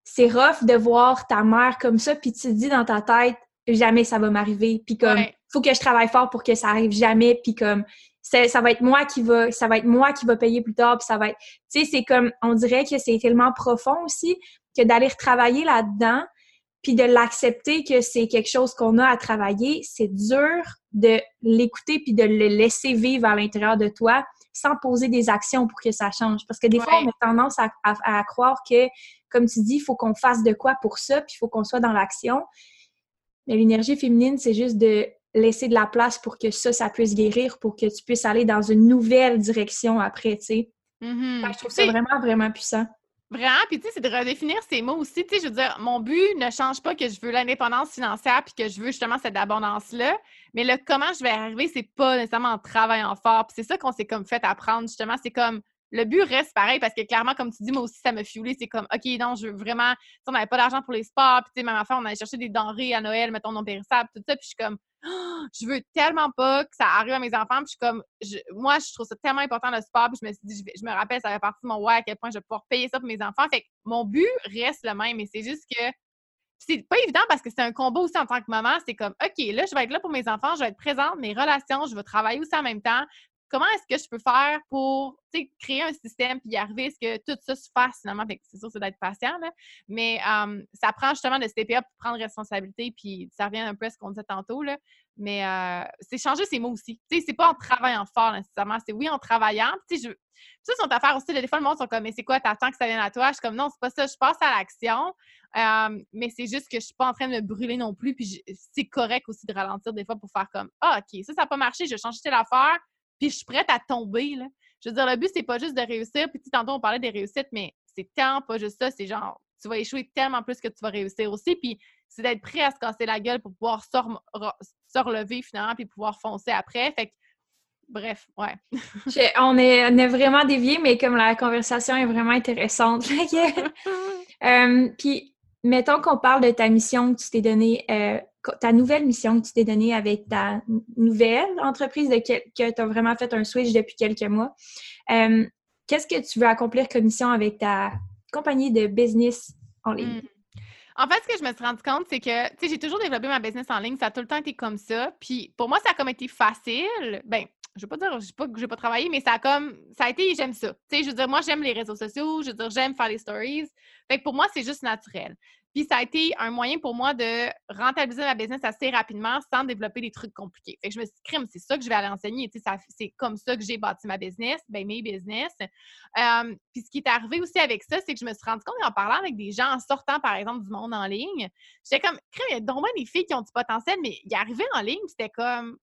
S1: c'est rough de voir ta mère comme ça, puis tu te dis dans ta tête, jamais ça va m'arriver. Puis comme, faut que je travaille fort pour que ça arrive jamais. Puis comme, ça va être moi qui va, ça va être moi qui va payer plus tard. Puis ça va être, tu sais, c'est comme, on dirait que c'est tellement profond aussi que d'aller retravailler là-dedans, puis de l'accepter que c'est quelque chose qu'on a à travailler, c'est dur de l'écouter puis de le laisser vivre à l'intérieur de toi sans poser des actions pour que ça change. Parce que des fois, on a tendance à, croire que, comme tu dis, il faut qu'on fasse de quoi pour ça, puis il faut qu'on soit dans l'action. Mais l'énergie féminine, c'est juste de laisser de la place pour que ça, ça puisse guérir, pour que tu puisses aller dans une nouvelle direction après, tu sais. Mm-hmm. je trouve ça vraiment, vraiment puissant.
S2: Vraiment, puis tu sais, c'est de redéfinir ces mots aussi. Tu sais, je veux dire, mon but ne change pas que je veux l'indépendance financière puis que je veux justement cette abondance-là. Mais le comment je vais arriver, c'est pas nécessairement en travaillant fort. Puis c'est ça qu'on s'est comme fait apprendre, justement. C'est comme le but reste pareil parce que clairement, comme tu dis, moi aussi, ça me fuelé. C'est comme, OK, non, je veux vraiment. Tu on n'avait pas d'argent pour les sports. Puis, tu sais, même affaire, on allait chercher des denrées à Noël, mettons, non périssables, tout ça. Puis, je suis comme, je veux tellement pas que ça arrive à mes enfants. Puis je suis comme, moi, je trouve ça tellement important le sport. Puis je me suis dit, je, me rappelle, ça fait partie de mon ouais, à quel point je vais pouvoir payer ça pour mes enfants. Fait que mon but reste le même, mais c'est juste que c'est pas évident parce que c'est un combat aussi en tant que maman. C'est comme, OK, là, je vais être là pour mes enfants, je vais être présente, mes relations, je vais travailler aussi en même temps comment est-ce que je peux faire pour créer un système puis y arriver à ce que tout ça se fasse finalement? C'est sûr, c'est d'être patient, là. mais ça prend justement de stepper up, prendre responsabilité, puis ça revient un peu à ce qu'on disait tantôt, là. mais euh, c'est changer ses mots aussi. C'est pas en travaillant fort nécessairement, c'est oui en travaillant. Puis, je... ça, affaire aussi. des fois, le monde sont comme, mais c'est quoi, t'attends que ça vienne à toi? Je suis comme, non, c'est pas ça, je passe à l'action. mais c'est juste que je suis pas en train de me brûler non plus. Puis c'est correct aussi de ralentir des fois pour faire comme, ah, OK, ça, ça n'a pas marché, je vais changer telle affaire puis je suis prête à tomber. Là. Je veux dire, le but, c'est pas juste de réussir. Puis tantôt, on parlait des réussites, mais c'est tant pas juste ça. C'est genre, tu vas échouer tellement plus que tu vas réussir aussi. Puis c'est d'être prêt à se casser la gueule pour pouvoir se, relever finalement puis pouvoir foncer après. Fait que, bref, ouais.
S1: on, est, on est vraiment dévié, mais comme la conversation est vraiment intéressante. Euh, puis, mettons qu'on parle de ta mission que tu t'es donnée euh, ta nouvelle mission que tu t'es donnée avec ta nouvelle entreprise de que tu as vraiment fait un switch depuis quelques mois. Euh, qu'est-ce que tu veux accomplir comme mission avec ta compagnie de business en ligne? Hmm.
S2: En fait, ce que je me suis rendu compte, c'est que, tu sais, j'ai toujours développé ma business en ligne. Ça a tout le temps été comme ça. Puis pour moi, ça a comme été facile. Ben, je veux pas dire je pas que j'ai pas travaillé, mais ça a comme ça a été j'aime ça. Tu sais, je veux dire, moi j'aime les réseaux sociaux, je veux dire, j'aime faire les stories. Fait que pour moi, c'est juste naturel. Puis ça a été un moyen pour moi de rentabiliser ma business assez rapidement sans développer des trucs compliqués. Fait que je me suis dit, crime, c'est ça que je vais aller enseigner. C'est comme ça que j'ai bâti ma business, ben mes business. puis ce qui est arrivé aussi avec ça, c'est que je me suis rendu compte en parlant avec des gens, en sortant par exemple du monde en ligne, j'étais comme, crime, il y a donc des filles qui ont du potentiel, mais y arrivaient en ligne, c'était comme,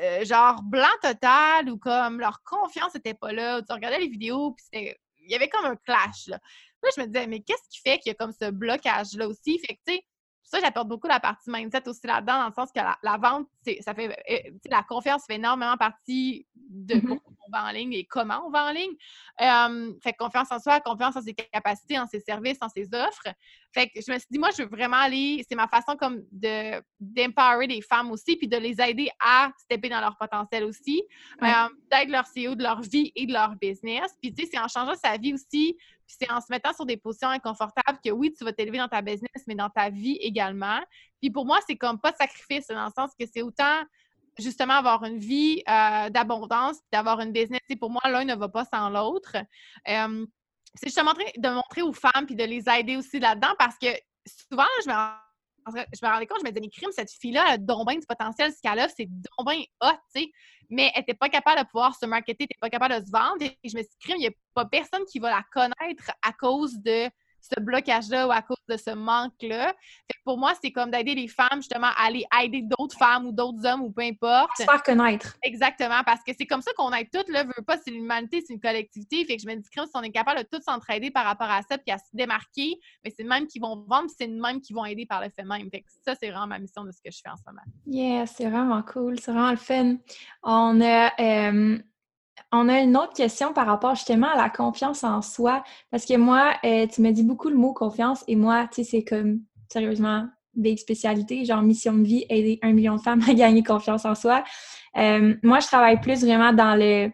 S2: euh, genre blanc total ou comme leur confiance n'était pas là. Tu regardais les vidéos, puis il y avait comme un clash. Là. Là, je me disais, mais qu'est-ce qui fait qu'il y a comme ce blocage-là aussi? Fait que, tu sais, ça, j'apporte beaucoup la partie mindset aussi là-dedans, dans le sens que la, vente, ça fait, euh, la confiance fait énormément partie de on va en ligne et comment on va en ligne. Euh, fait confiance en soi, confiance en ses capacités, en ses services, en ses offres. Fait que je me suis dit, moi, je veux vraiment aller, c'est ma façon comme de d'empower les femmes aussi, puis de les aider à stepper dans leur potentiel aussi, euh, d'être leur CEO de leur vie et de leur business. Puis, tu sais, c'est en changeant sa vie aussi, puis c'est en se mettant sur des positions inconfortables que oui, tu vas t'élever dans ta business, mais dans ta vie également. Puis pour moi, c'est comme pas de sacrifice, dans le sens que c'est autant justement avoir une vie euh, d'abondance, d'avoir une business. Et pour moi, l'un ne va pas sans l'autre. C'est justement de montrer aux femmes puis de les aider aussi là-dedans parce que souvent, je me, je me rendais compte, je me disais, mais crime, cette fille-là a donc bien du potentiel, ce qu'elle a, c'est donc bien tu sais. Mais elle n'était pas capable de pouvoir se marketer, elle n'était pas capable de se vendre. Et je me suis dit, crime, il n'y a pas personne qui va la connaître à cause de ce blocage-là ou à cause de ce manque-là. pour moi, c'est comme d'aider les femmes justement à aller aider d'autres femmes ou d'autres hommes ou peu importe.
S1: se faire connaître.
S2: Exactement, parce que c'est comme ça qu'on aide toutes, là, veut pas, c'est l'humanité, c'est une collectivité. Fait que je me dis, si on est capable de tous s'entraider par rapport à ça puis à se démarquer, mais c'est même qui vont vendre, c'est le même qui vont aider par le fait même. Fait que ça, c'est vraiment ma mission de ce que je fais en ce moment.
S1: Yeah, c'est vraiment cool, c'est vraiment le fun. On a. Euh, on a une autre question par rapport justement à la confiance en soi. Parce que moi, euh, tu m'as dit beaucoup le mot confiance et moi, tu sais, c'est comme sérieusement des spécialités, genre mission de vie, aider un million de femmes à gagner confiance en soi. Euh, moi, je travaille plus vraiment dans le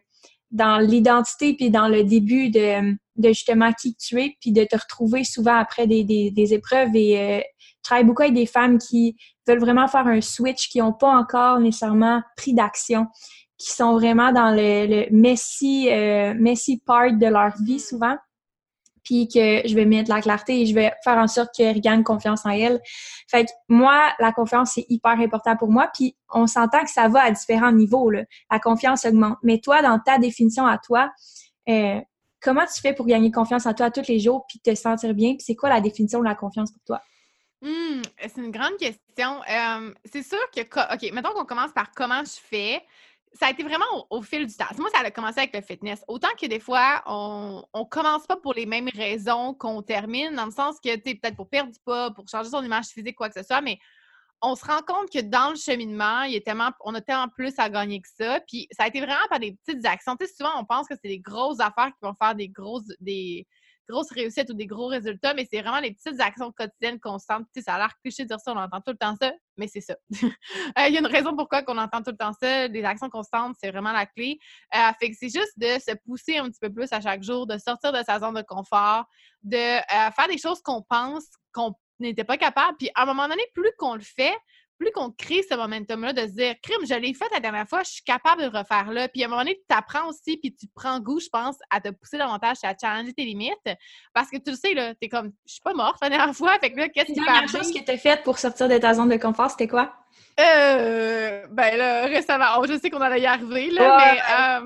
S1: dans l'identité puis dans le début de, justement qui tu es puis de te retrouver souvent après des, des, épreuves et euh, je travaille beaucoup avec des femmes qui veulent vraiment faire un switch qui n'ont pas encore nécessairement pris d'action qui sont vraiment dans le, le messy, euh, messy part de leur vie mm. souvent. Puis que je vais mettre la clarté et je vais faire en sorte qu'elles gagnent confiance en elles. Fait que moi, la confiance, c'est hyper important pour moi. Puis on s'entend que ça va à différents niveaux. Là. La confiance augmente. Mais toi, dans ta définition à toi, euh, comment tu fais pour gagner confiance en toi tous les jours puis te sentir bien? Puis c'est quoi la définition de la confiance pour toi?
S2: Mmh, c'est une grande question. Euh, c'est sûr que, OK, mettons qu'on commence par comment je fais ça a été vraiment au, fil du temps. Moi, ça a commencé avec le fitness. Autant que des fois, on ne commence pas pour les mêmes raisons qu'on termine, dans le sens que, tu peut-être pour perdre du poids, pour changer son image physique, quoi que ce soit, mais on se rend compte que dans le cheminement, il y a tellement, on a tellement plus à gagner que ça. Puis ça a été vraiment par des petites actions. Tu sais, souvent, on pense que c'est des grosses affaires qui vont faire des grosses, des, grosses réussites ou des gros résultats, mais c'est vraiment les petites actions quotidiennes constantes. Tu ça a l'air cliché de dire ça, on entend tout le temps ça, mais c'est ça. Euh, il y a une raison pourquoi on entend tout le temps ça. Les actions constantes, c'est vraiment la clé. Euh, c'est juste de se pousser un petit peu plus à chaque jour, de sortir de sa zone de confort, de euh, faire des choses qu'on pense qu'on n'était pas capable. Puis à un moment donné, plus qu'on le fait, plus qu'on crée ce momentum-là de se dire, crime, je l'ai fait la dernière fois, je suis capable de le refaire là. Puis à un moment donné, tu apprends aussi, puis tu prends goût, je pense, à te pousser davantage, à challenger tes limites. Parce que tu le sais, là, t'es comme, je suis pas morte la dernière fois. Fait que là, qu'est-ce qui
S1: La dernière chose que tu as faite pour sortir de ta zone de confort, c'était quoi?
S2: Euh, ben là, récemment, oh, je sais qu'on allait y arriver, là, mais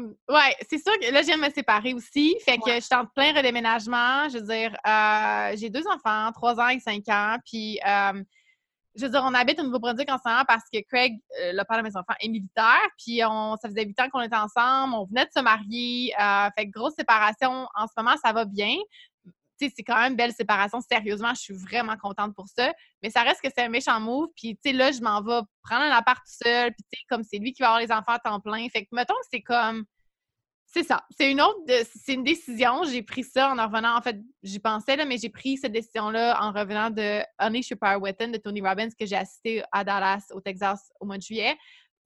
S2: euh, ouais, c'est sûr que là, je viens de me séparer aussi. Fait que je suis en plein redéménagement. Je veux dire, euh, j'ai deux enfants, trois ans et cinq ans. Puis, euh, je veux dire, on habite au Nouveau-Brunswick ensemble parce que Craig, euh, le père de mes enfants, est militaire. Puis on, ça faisait huit ans qu'on était ensemble. On venait de se marier. Euh, fait que grosse séparation. En ce moment, ça va bien. Tu sais, c'est quand même une belle séparation. Sérieusement, je suis vraiment contente pour ça. Mais ça reste que c'est un méchant move. Puis, tu sais, là, je m'en vais prendre un appart tout seul. Puis, tu sais, comme c'est lui qui va avoir les enfants à temps plein. Fait que, mettons que c'est comme c'est ça. C'est une autre, c'est une décision. J'ai pris ça en revenant. En fait, j'y pensais, là, mais j'ai pris cette décision-là en revenant de Unleash Power Weapon de Tony Robbins que j'ai assisté à Dallas, au Texas, au mois de juillet.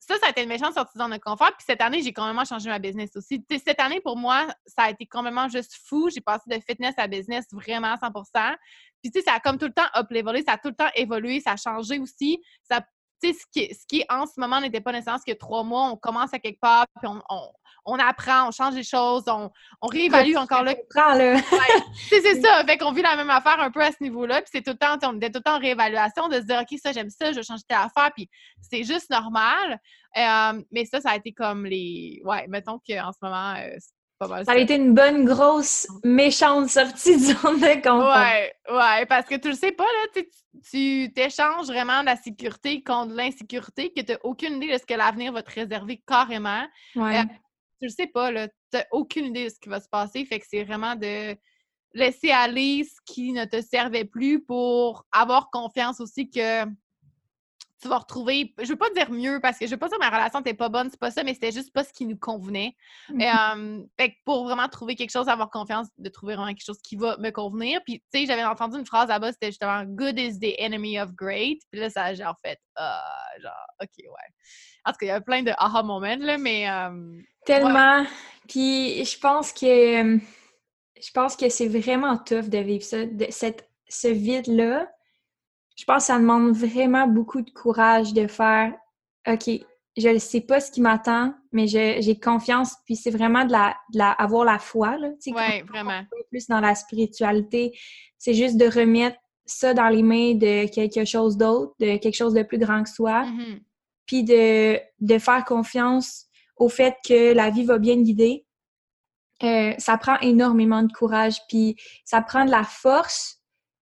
S2: Ça, ça a été une méchante sortie dans le confort. Puis cette année, j'ai complètement changé ma business aussi. cette année, pour moi, ça a été complètement juste fou. J'ai passé de fitness à business vraiment à 100% Puis, tu sais, ça a comme tout le temps up-levelé, ça a tout le temps évolué, ça a changé aussi. Ça, tu sais, ce qui, ce qui en ce moment n'était pas nécessaire que trois mois, on commence à quelque part, puis on on apprend, on change les choses, on, réévalue encore là. c'est ça. Fait qu'on vit la même affaire un peu à ce niveau-là. Puis c'est tout le temps, on est tout le temps en réévaluation de se dire, OK, ça, j'aime ça, je vais changer telle affaire. Puis c'est juste normal. Euh, mais ça, ça a été comme les. Ouais, mettons qu'en ce moment, euh, pas mal.
S1: Ça, a été une bonne, grosse, méchante sortie de zone de confort.
S2: Ouais, ouais, parce que tu le sais pas, là, tu t'échanges vraiment la sécurité contre l'insécurité, que tu n'as aucune idée de ce que l'avenir va te réserver carrément.
S1: Ouais. Euh,
S2: tu le sais pas, là. n'as aucune idée de ce qui va se passer. Fait que c'est vraiment de laisser aller ce qui ne te servait plus pour avoir confiance aussi que tu vas retrouver, je veux pas dire mieux parce que je veux pas dire que ma relation n'était pas bonne, c'est pas ça, mais c'était juste pas ce qui nous convenait. Mmh pour vraiment trouver quelque chose, avoir confiance de trouver vraiment quelque chose qui va me convenir. Puis, tu sais, j'avais entendu une phrase là-bas, c'était justement Good is the enemy of great. Puis là, ça a genre fait, ah, genre, OK, ouais. En tout cas, il y a plein de aha moments, là, mais.
S1: Tellement. Puis, je pense que. Je pense que c'est vraiment tough de vivre ça, de, cette, ce vide-là je pense que ça demande vraiment beaucoup de courage de faire OK, je ne sais pas ce qui m'attend, mais j'ai confiance, puis c'est vraiment de la, avoir la foi.
S2: Oui, vraiment.
S1: Plus dans la spiritualité, c'est juste de remettre ça dans les mains de quelque chose d'autre, de quelque chose de plus grand que soi, mm-hmm. puis de, de, faire confiance au fait que la vie va bien guider. Euh, ça prend énormément de courage, puis ça prend de la force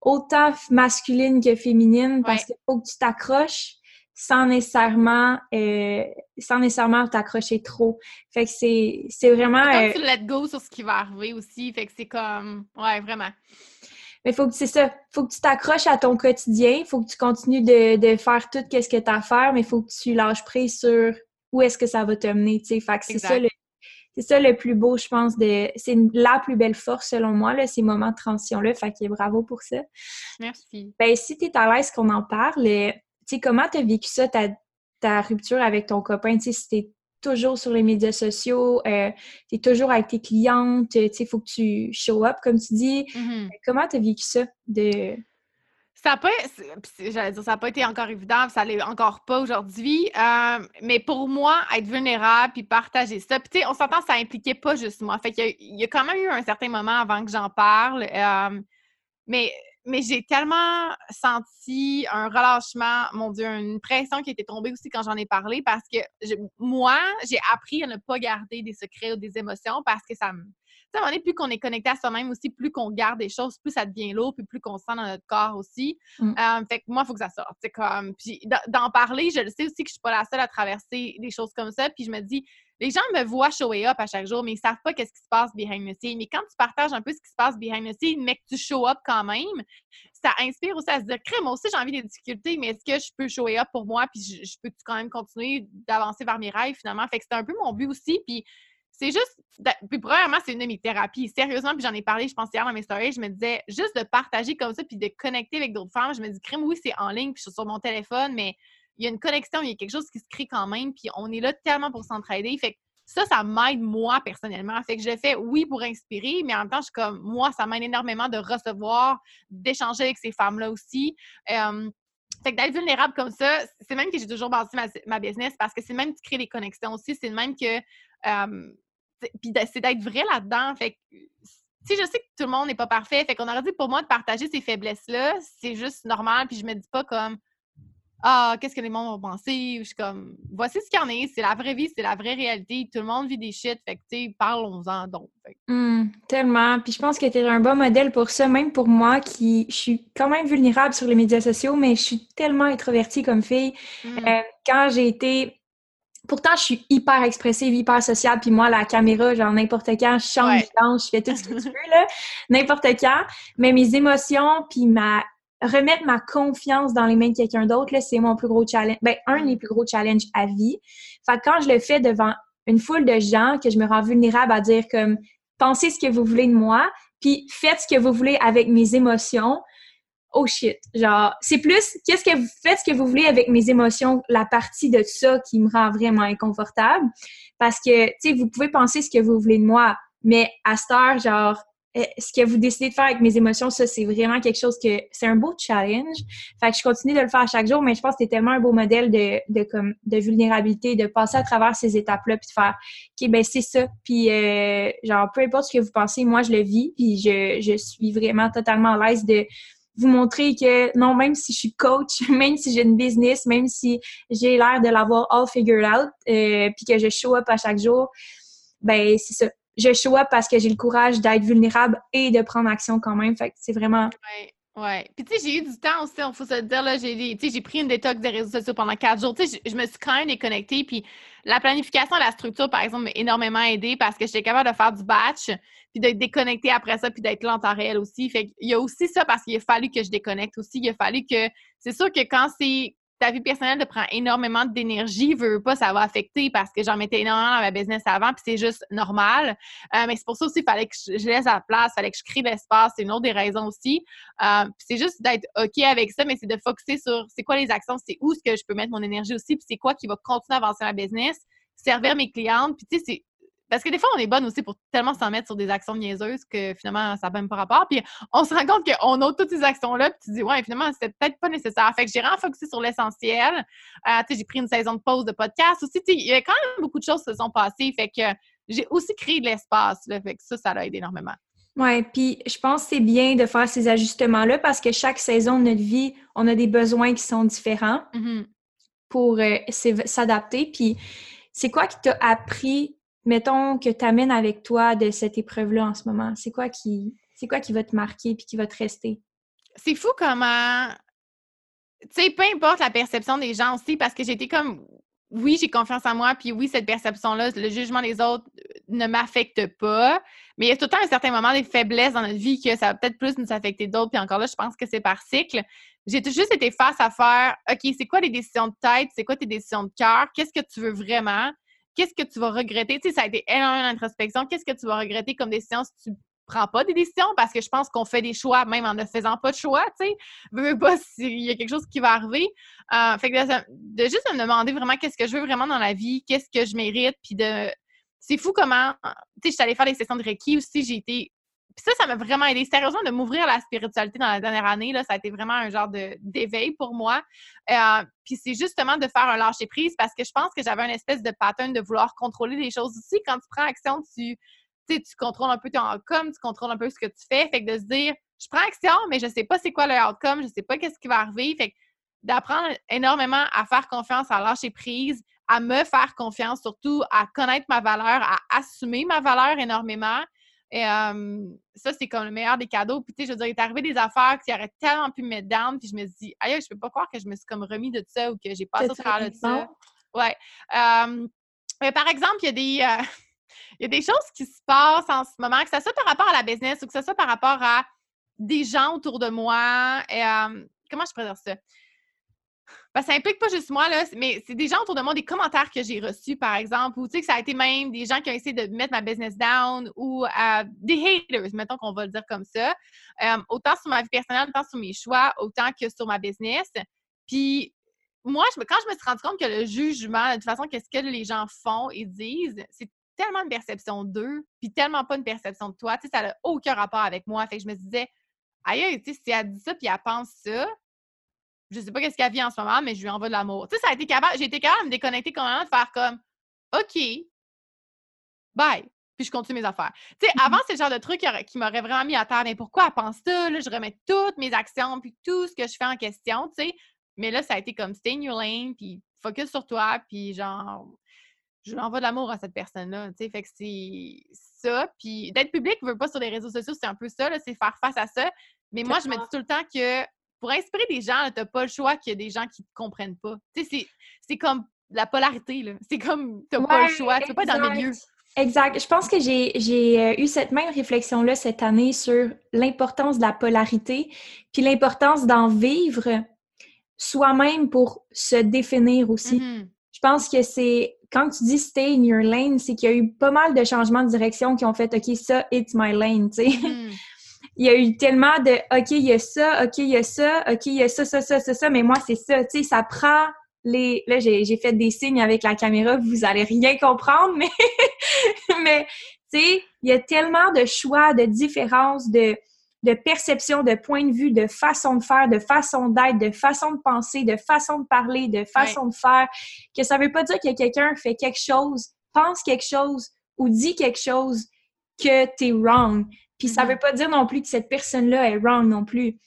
S1: autant masculine que féminine parce qu'il faut que tu t'accroches sans nécessairement euh, sans nécessairement t'accrocher trop. Fait que c'est, c'est vraiment...
S2: Euh, tu let go sur ce qui va arriver aussi. Fait que c'est comme... Ouais, vraiment.
S1: Mais faut que c'est ça. Faut que tu t'accroches à ton quotidien. Faut que tu continues de, de faire tout ce que tu as à faire, mais faut que tu lâches prise sur où est-ce que ça va te mener, tu sais. Fait que c'est ça le, c'est ça le plus beau, je pense, de c'est la plus belle force selon moi, là, ces moments de transition-là. Fait que bravo pour ça.
S2: Merci.
S1: Ben, si tu es à l'aise qu'on en parle, euh, tu sais, comment tu as vécu ça, ta, ta, rupture avec ton copain? Tu sais, si tu toujours sur les médias sociaux, euh, tu es toujours avec tes clientes, tu sais, il faut que tu show up, comme tu dis. Mm-hmm. Comment tu as vécu ça de
S2: ça n'a pas, j'allais dire, ça a pas été encore évident, ça l'est encore pas aujourd'hui. Euh, mais pour moi, être vulnérable puis partager ça, on s'entend, ça impliquait pas juste moi. Fait qu'il y, a quand même eu un certain moment avant que j'en parle. Euh, mais mais j'ai tellement senti un relâchement, mon Dieu, une pression qui était tombée aussi quand j'en ai parlé parce que moi, j'ai appris à ne pas garder des secrets ou des émotions parce que ça me à un moment donné, plus qu'on est connecté à soi-même aussi, plus qu'on garde des choses, plus ça devient lourd, puis plus qu'on sent dans notre corps aussi. Mm. Euh, fait que moi, il faut que ça sorte. C'est comme. Puis d'en parler, je le sais aussi que je suis pas la seule à traverser des choses comme ça. Puis je me dis, les gens me voient shower up à chaque jour, mais ils savent pas qu'est-ce qui se passe behind the scenes. Mais quand tu partages un peu ce qui se passe behind the scenes, mais que tu show up quand même, ça inspire aussi à se dire, crème, moi aussi j'ai envie des difficultés, mais est-ce que je peux shower up pour moi, puis je, peux quand même continuer d'avancer vers mes rêves finalement? Fait que c'était un peu mon but aussi. Puis c'est juste. Puis, premièrement, c'est une de mes thérapies. Sérieusement, puis j'en ai parlé, je pense, hier dans mes stories. Je me disais, juste de partager comme ça, puis de connecter avec d'autres femmes. Je me dis, crème, oui, c'est en ligne, puis je suis sur mon téléphone, mais il y a une connexion, il y a quelque chose qui se crée quand même, puis on est là tellement pour s'entraider. Fait que ça, ça m'aide moi personnellement. Fait que je le fais, oui, pour inspirer, mais en même temps, je suis comme, moi, ça m'aide énormément de recevoir, d'échanger avec ces femmes-là aussi. fait que d'être vulnérable comme ça, c'est même que j'ai toujours bâti ma, business parce que c'est même de créer des connexions aussi. C'est même que puis c'est d'être vrai là-dedans. Fait que, tu sais, je sais que tout le monde n'est pas parfait. Fait qu'on aurait dit pour moi de partager ces faiblesses-là, c'est juste normal. Puis je me dis pas comme Ah, qu'est-ce que les gens vont penser? Je suis comme Voici ce qu'il y en est, c'est la vraie vie, c'est la vraie réalité. Tout le monde vit des shit. Fait que, tu sais, parlons-en donc.
S1: Mmh, tellement. Puis je pense que tu es un bon modèle pour ça, même pour moi qui je suis quand même vulnérable sur les médias sociaux, mais je suis tellement introvertie comme fille. Mmh. Euh, quand j'ai été Pourtant, je suis hyper expressive, hyper sociable, puis moi, la caméra, genre n'importe quand, je chante, je danse, je fais tout ce que tu veux, là, n'importe quand. Mais mes émotions, puis ma remettre ma confiance dans les mains de quelqu'un d'autre, là, c'est mon plus gros challenge. Ben, un des plus gros challenges à vie. Fait que quand je le fais devant une foule de gens, que je me rends vulnérable à dire comme, pensez ce que vous voulez de moi, puis faites ce que vous voulez avec mes émotions, oh shit. Genre, c'est plus, qu'est-ce que vous faites ce que vous voulez avec mes émotions, la partie de ça qui me rend vraiment inconfortable. Parce que, tu sais, vous pouvez penser ce que vous voulez de moi, mais à cette heure, genre, eh, ce que vous décidez de faire avec mes émotions, ça, c'est vraiment quelque chose que c'est un beau challenge. Fait que je continue de le faire chaque jour, mais je pense que c'est tellement un beau modèle de, de, comme, de vulnérabilité, de passer à travers ces étapes-là, puis de faire, OK, ben c'est ça. Puis, euh, genre, peu importe ce que vous pensez, moi, je le vis, puis je, je suis vraiment totalement à l'aise de vous montrer que non, même si je suis coach, même si j'ai une business, même si j'ai l'air de l'avoir all figured out, euh, puis que je show up à chaque jour, ben c'est ça. Je show up parce que j'ai le courage d'être vulnérable et de prendre action quand même. Fait que c'est vraiment.
S2: Puis, tu sais, j'ai eu du temps aussi, il faut se le dire, là, j'ai, j'ai pris une détox des réseaux sociaux pendant quatre jours. Tu sais, je, me suis quand même déconnectée. Puis, la planification, la structure, par exemple, m'a énormément aidée parce que j'étais capable de faire du batch, puis d'être déconnectée après ça, puis d'être là en temps réel aussi. Fait qu'il y a aussi ça parce qu'il a fallu que je déconnecte aussi. Il a fallu que. C'est sûr que quand c'est ta vie personnelle te prend énormément d'énergie, veux pas, ça va affecter parce que j'en mettais énormément dans ma business avant, puis c'est juste normal. Euh, mais c'est pour ça aussi qu'il fallait que je, laisse la place, il fallait que je crée l'espace, c'est une autre des raisons aussi. Euh, c'est juste d'être OK avec ça, mais c'est de focuser sur c'est quoi les actions, c'est où ce que je peux mettre mon énergie aussi, puis c'est quoi qui va continuer à avancer ma business, servir mes clientes, puis tu sais, parce que des fois, on est bonne aussi pour tellement s'en mettre sur des actions niaiseuses que finalement, ça n'a même pas rapport. Puis on se rend compte qu'on a toutes ces actions-là, puis tu dis, ouais, finalement, c'est peut-être pas nécessaire. Fait que j'ai vraiment focusé sur l'essentiel. Euh, tu sais, j'ai pris une saison de pause de podcast aussi. Il y a quand même beaucoup de choses qui se sont passées. Fait que j'ai aussi créé de l'espace. Fait que ça, ça l'a aidé énormément.
S1: Oui, puis je pense que c'est bien de faire ces ajustements-là parce que chaque saison de notre vie, on a des besoins qui sont différents
S2: mm-hmm.
S1: pour euh, s'adapter. Puis c'est quoi qui t'a appris mettons, que tu amènes avec toi de cette épreuve-là en ce moment? C'est quoi qui c'est quoi qui va te marquer puis qui va te rester?
S2: C'est fou comment tu sais, peu importe la perception des gens aussi, parce que j'étais comme oui, j'ai confiance en moi, puis oui, cette perception-là, le jugement des autres euh, ne m'affecte pas. Mais il y a tout le temps un certain moment des faiblesses dans notre vie que ça va peut-être plus nous affecter d'autres. Puis encore là, je pense que c'est par cycle. J'ai juste été face à faire OK, c'est quoi les décisions de tête? C'est quoi tes décisions de cœur? Qu'est-ce que tu veux vraiment? Qu'est-ce que tu vas regretter? Tu sais, ça a été énormément d'introspection. Qu'est-ce que tu vas regretter comme décision si tu prends pas des décisions? Parce que je pense qu'on fait des choix même en ne faisant pas de choix, tu sais. Veux pas s'il y a quelque chose qui va arriver. Euh, fait que de, juste me demander vraiment qu'est-ce que je veux vraiment dans la vie, qu'est-ce que je mérite, puis de... C'est fou comment... Tu sais, je suis allée faire des sessions de Reiki aussi. J'ai été puis ça, ça m'a vraiment aidé. Sérieusement, de m'ouvrir à la spiritualité dans la dernière année, là, ça a été vraiment un genre d'éveil pour moi. Euh, puis c'est justement de faire un lâcher-prise parce que je pense que j'avais une espèce de pattern de vouloir contrôler les choses aussi. Quand tu prends action, tu, tu contrôles un peu ton outcome, tu contrôles un peu ce que tu fais. Fait que de se dire, je prends action, mais je sais pas c'est quoi le outcome, je sais pas qu'est-ce qui va arriver. Fait que d'apprendre énormément à faire confiance, à lâcher prise, à me faire confiance, surtout à connaître ma valeur, à assumer ma valeur énormément. Et ça, c'est comme le meilleur des cadeaux. Puis, tu sais, je veux dire, il est arrivé des affaires qui auraient tellement pu me mettre down. Puis, je me dis, aïe, je peux pas croire que je me suis comme remis de ça ou que j'ai passé au travers de ça. Ouais. mais par exemple, il y a des. Euh, il y a des choses qui se passent en ce moment, que ce soit par rapport à la business ou que ce soit par rapport à des gens autour de moi. Et, comment je pourrais dire ça? Ça implique pas juste moi, là, mais c'est des gens autour de moi, des commentaires que j'ai reçus, par exemple, ou tu sais, que ça a été même des gens qui ont essayé de mettre ma business down ou euh, des haters, mettons qu'on va le dire comme ça. Euh, autant sur ma vie personnelle, autant sur mes choix, autant que sur ma business. Puis, moi, quand je me suis rendu compte que le jugement, de toute façon, qu'est-ce que les gens font et disent, c'est tellement une perception d'eux, puis tellement pas une perception de toi. Tu sais, ça n'a aucun rapport avec moi. Fait que je me disais, aïe, tu sais, si elle dit ça, puis elle pense ça, je sais pas qu'est-ce qu'elle vit en ce moment, mais je lui envoie de l'amour. Tu sais, ça a été capable, j'ai été capable de me déconnecter quand même, de faire comme, OK, bye. Puis je continue mes affaires. Tu sais, mm-hmm. avant, c'est le genre de truc qui m'aurait vraiment mis à terre. Mais pourquoi elle pense ça? Là, je remets toutes mes actions, puis tout ce que je fais en question, tu sais. Mais là, ça a été comme stay in your lane, puis focus sur toi, puis genre, je lui envoie de l'amour à cette personne-là, tu sais. Fait que c'est ça. Puis d'être public, veut pas sur les réseaux sociaux, c'est un peu ça, c'est faire face à ça. Mais moi, je me dis tout le temps que pour inspirer des gens, tu n'as pas le choix qu'il y a des gens qui ne te comprennent pas. Tu sais, c'est comme la polarité, là. C'est comme, tu n'as pas le choix. Tu peux pas être dans le milieu.
S1: Exact. Je pense que j'ai euh, eu cette même réflexion-là cette année sur l'importance de la polarité, puis l'importance d'en vivre soi-même pour se définir aussi.
S2: Mm-hmm.
S1: Je pense que c'est quand tu dis stay in your lane, c'est qu'il y a eu pas mal de changements de direction qui ont fait OK, ça, it's my lane, tu sais. Mm-hmm il y a eu tellement de OK, il y a ça, OK, il y a ça, OK, il y a ça, ça, ça, ça, ça, mais moi, c'est ça. Tu sais, ça prend les. Là, j'ai fait des signes avec la caméra, vous allez rien comprendre, mais, mais tu sais, il y a tellement de choix, de différences, de, de perception, de point de vue, de façon de faire, de façon d'être, de façon de penser, de façon de parler, de façon de faire, que ça veut pas dire que quelqu'un fait quelque chose, pense quelque chose ou dit quelque chose que t'es wrong. Puis ça mm-hmm. veut pas dire non plus que cette personne-là est wrong non plus.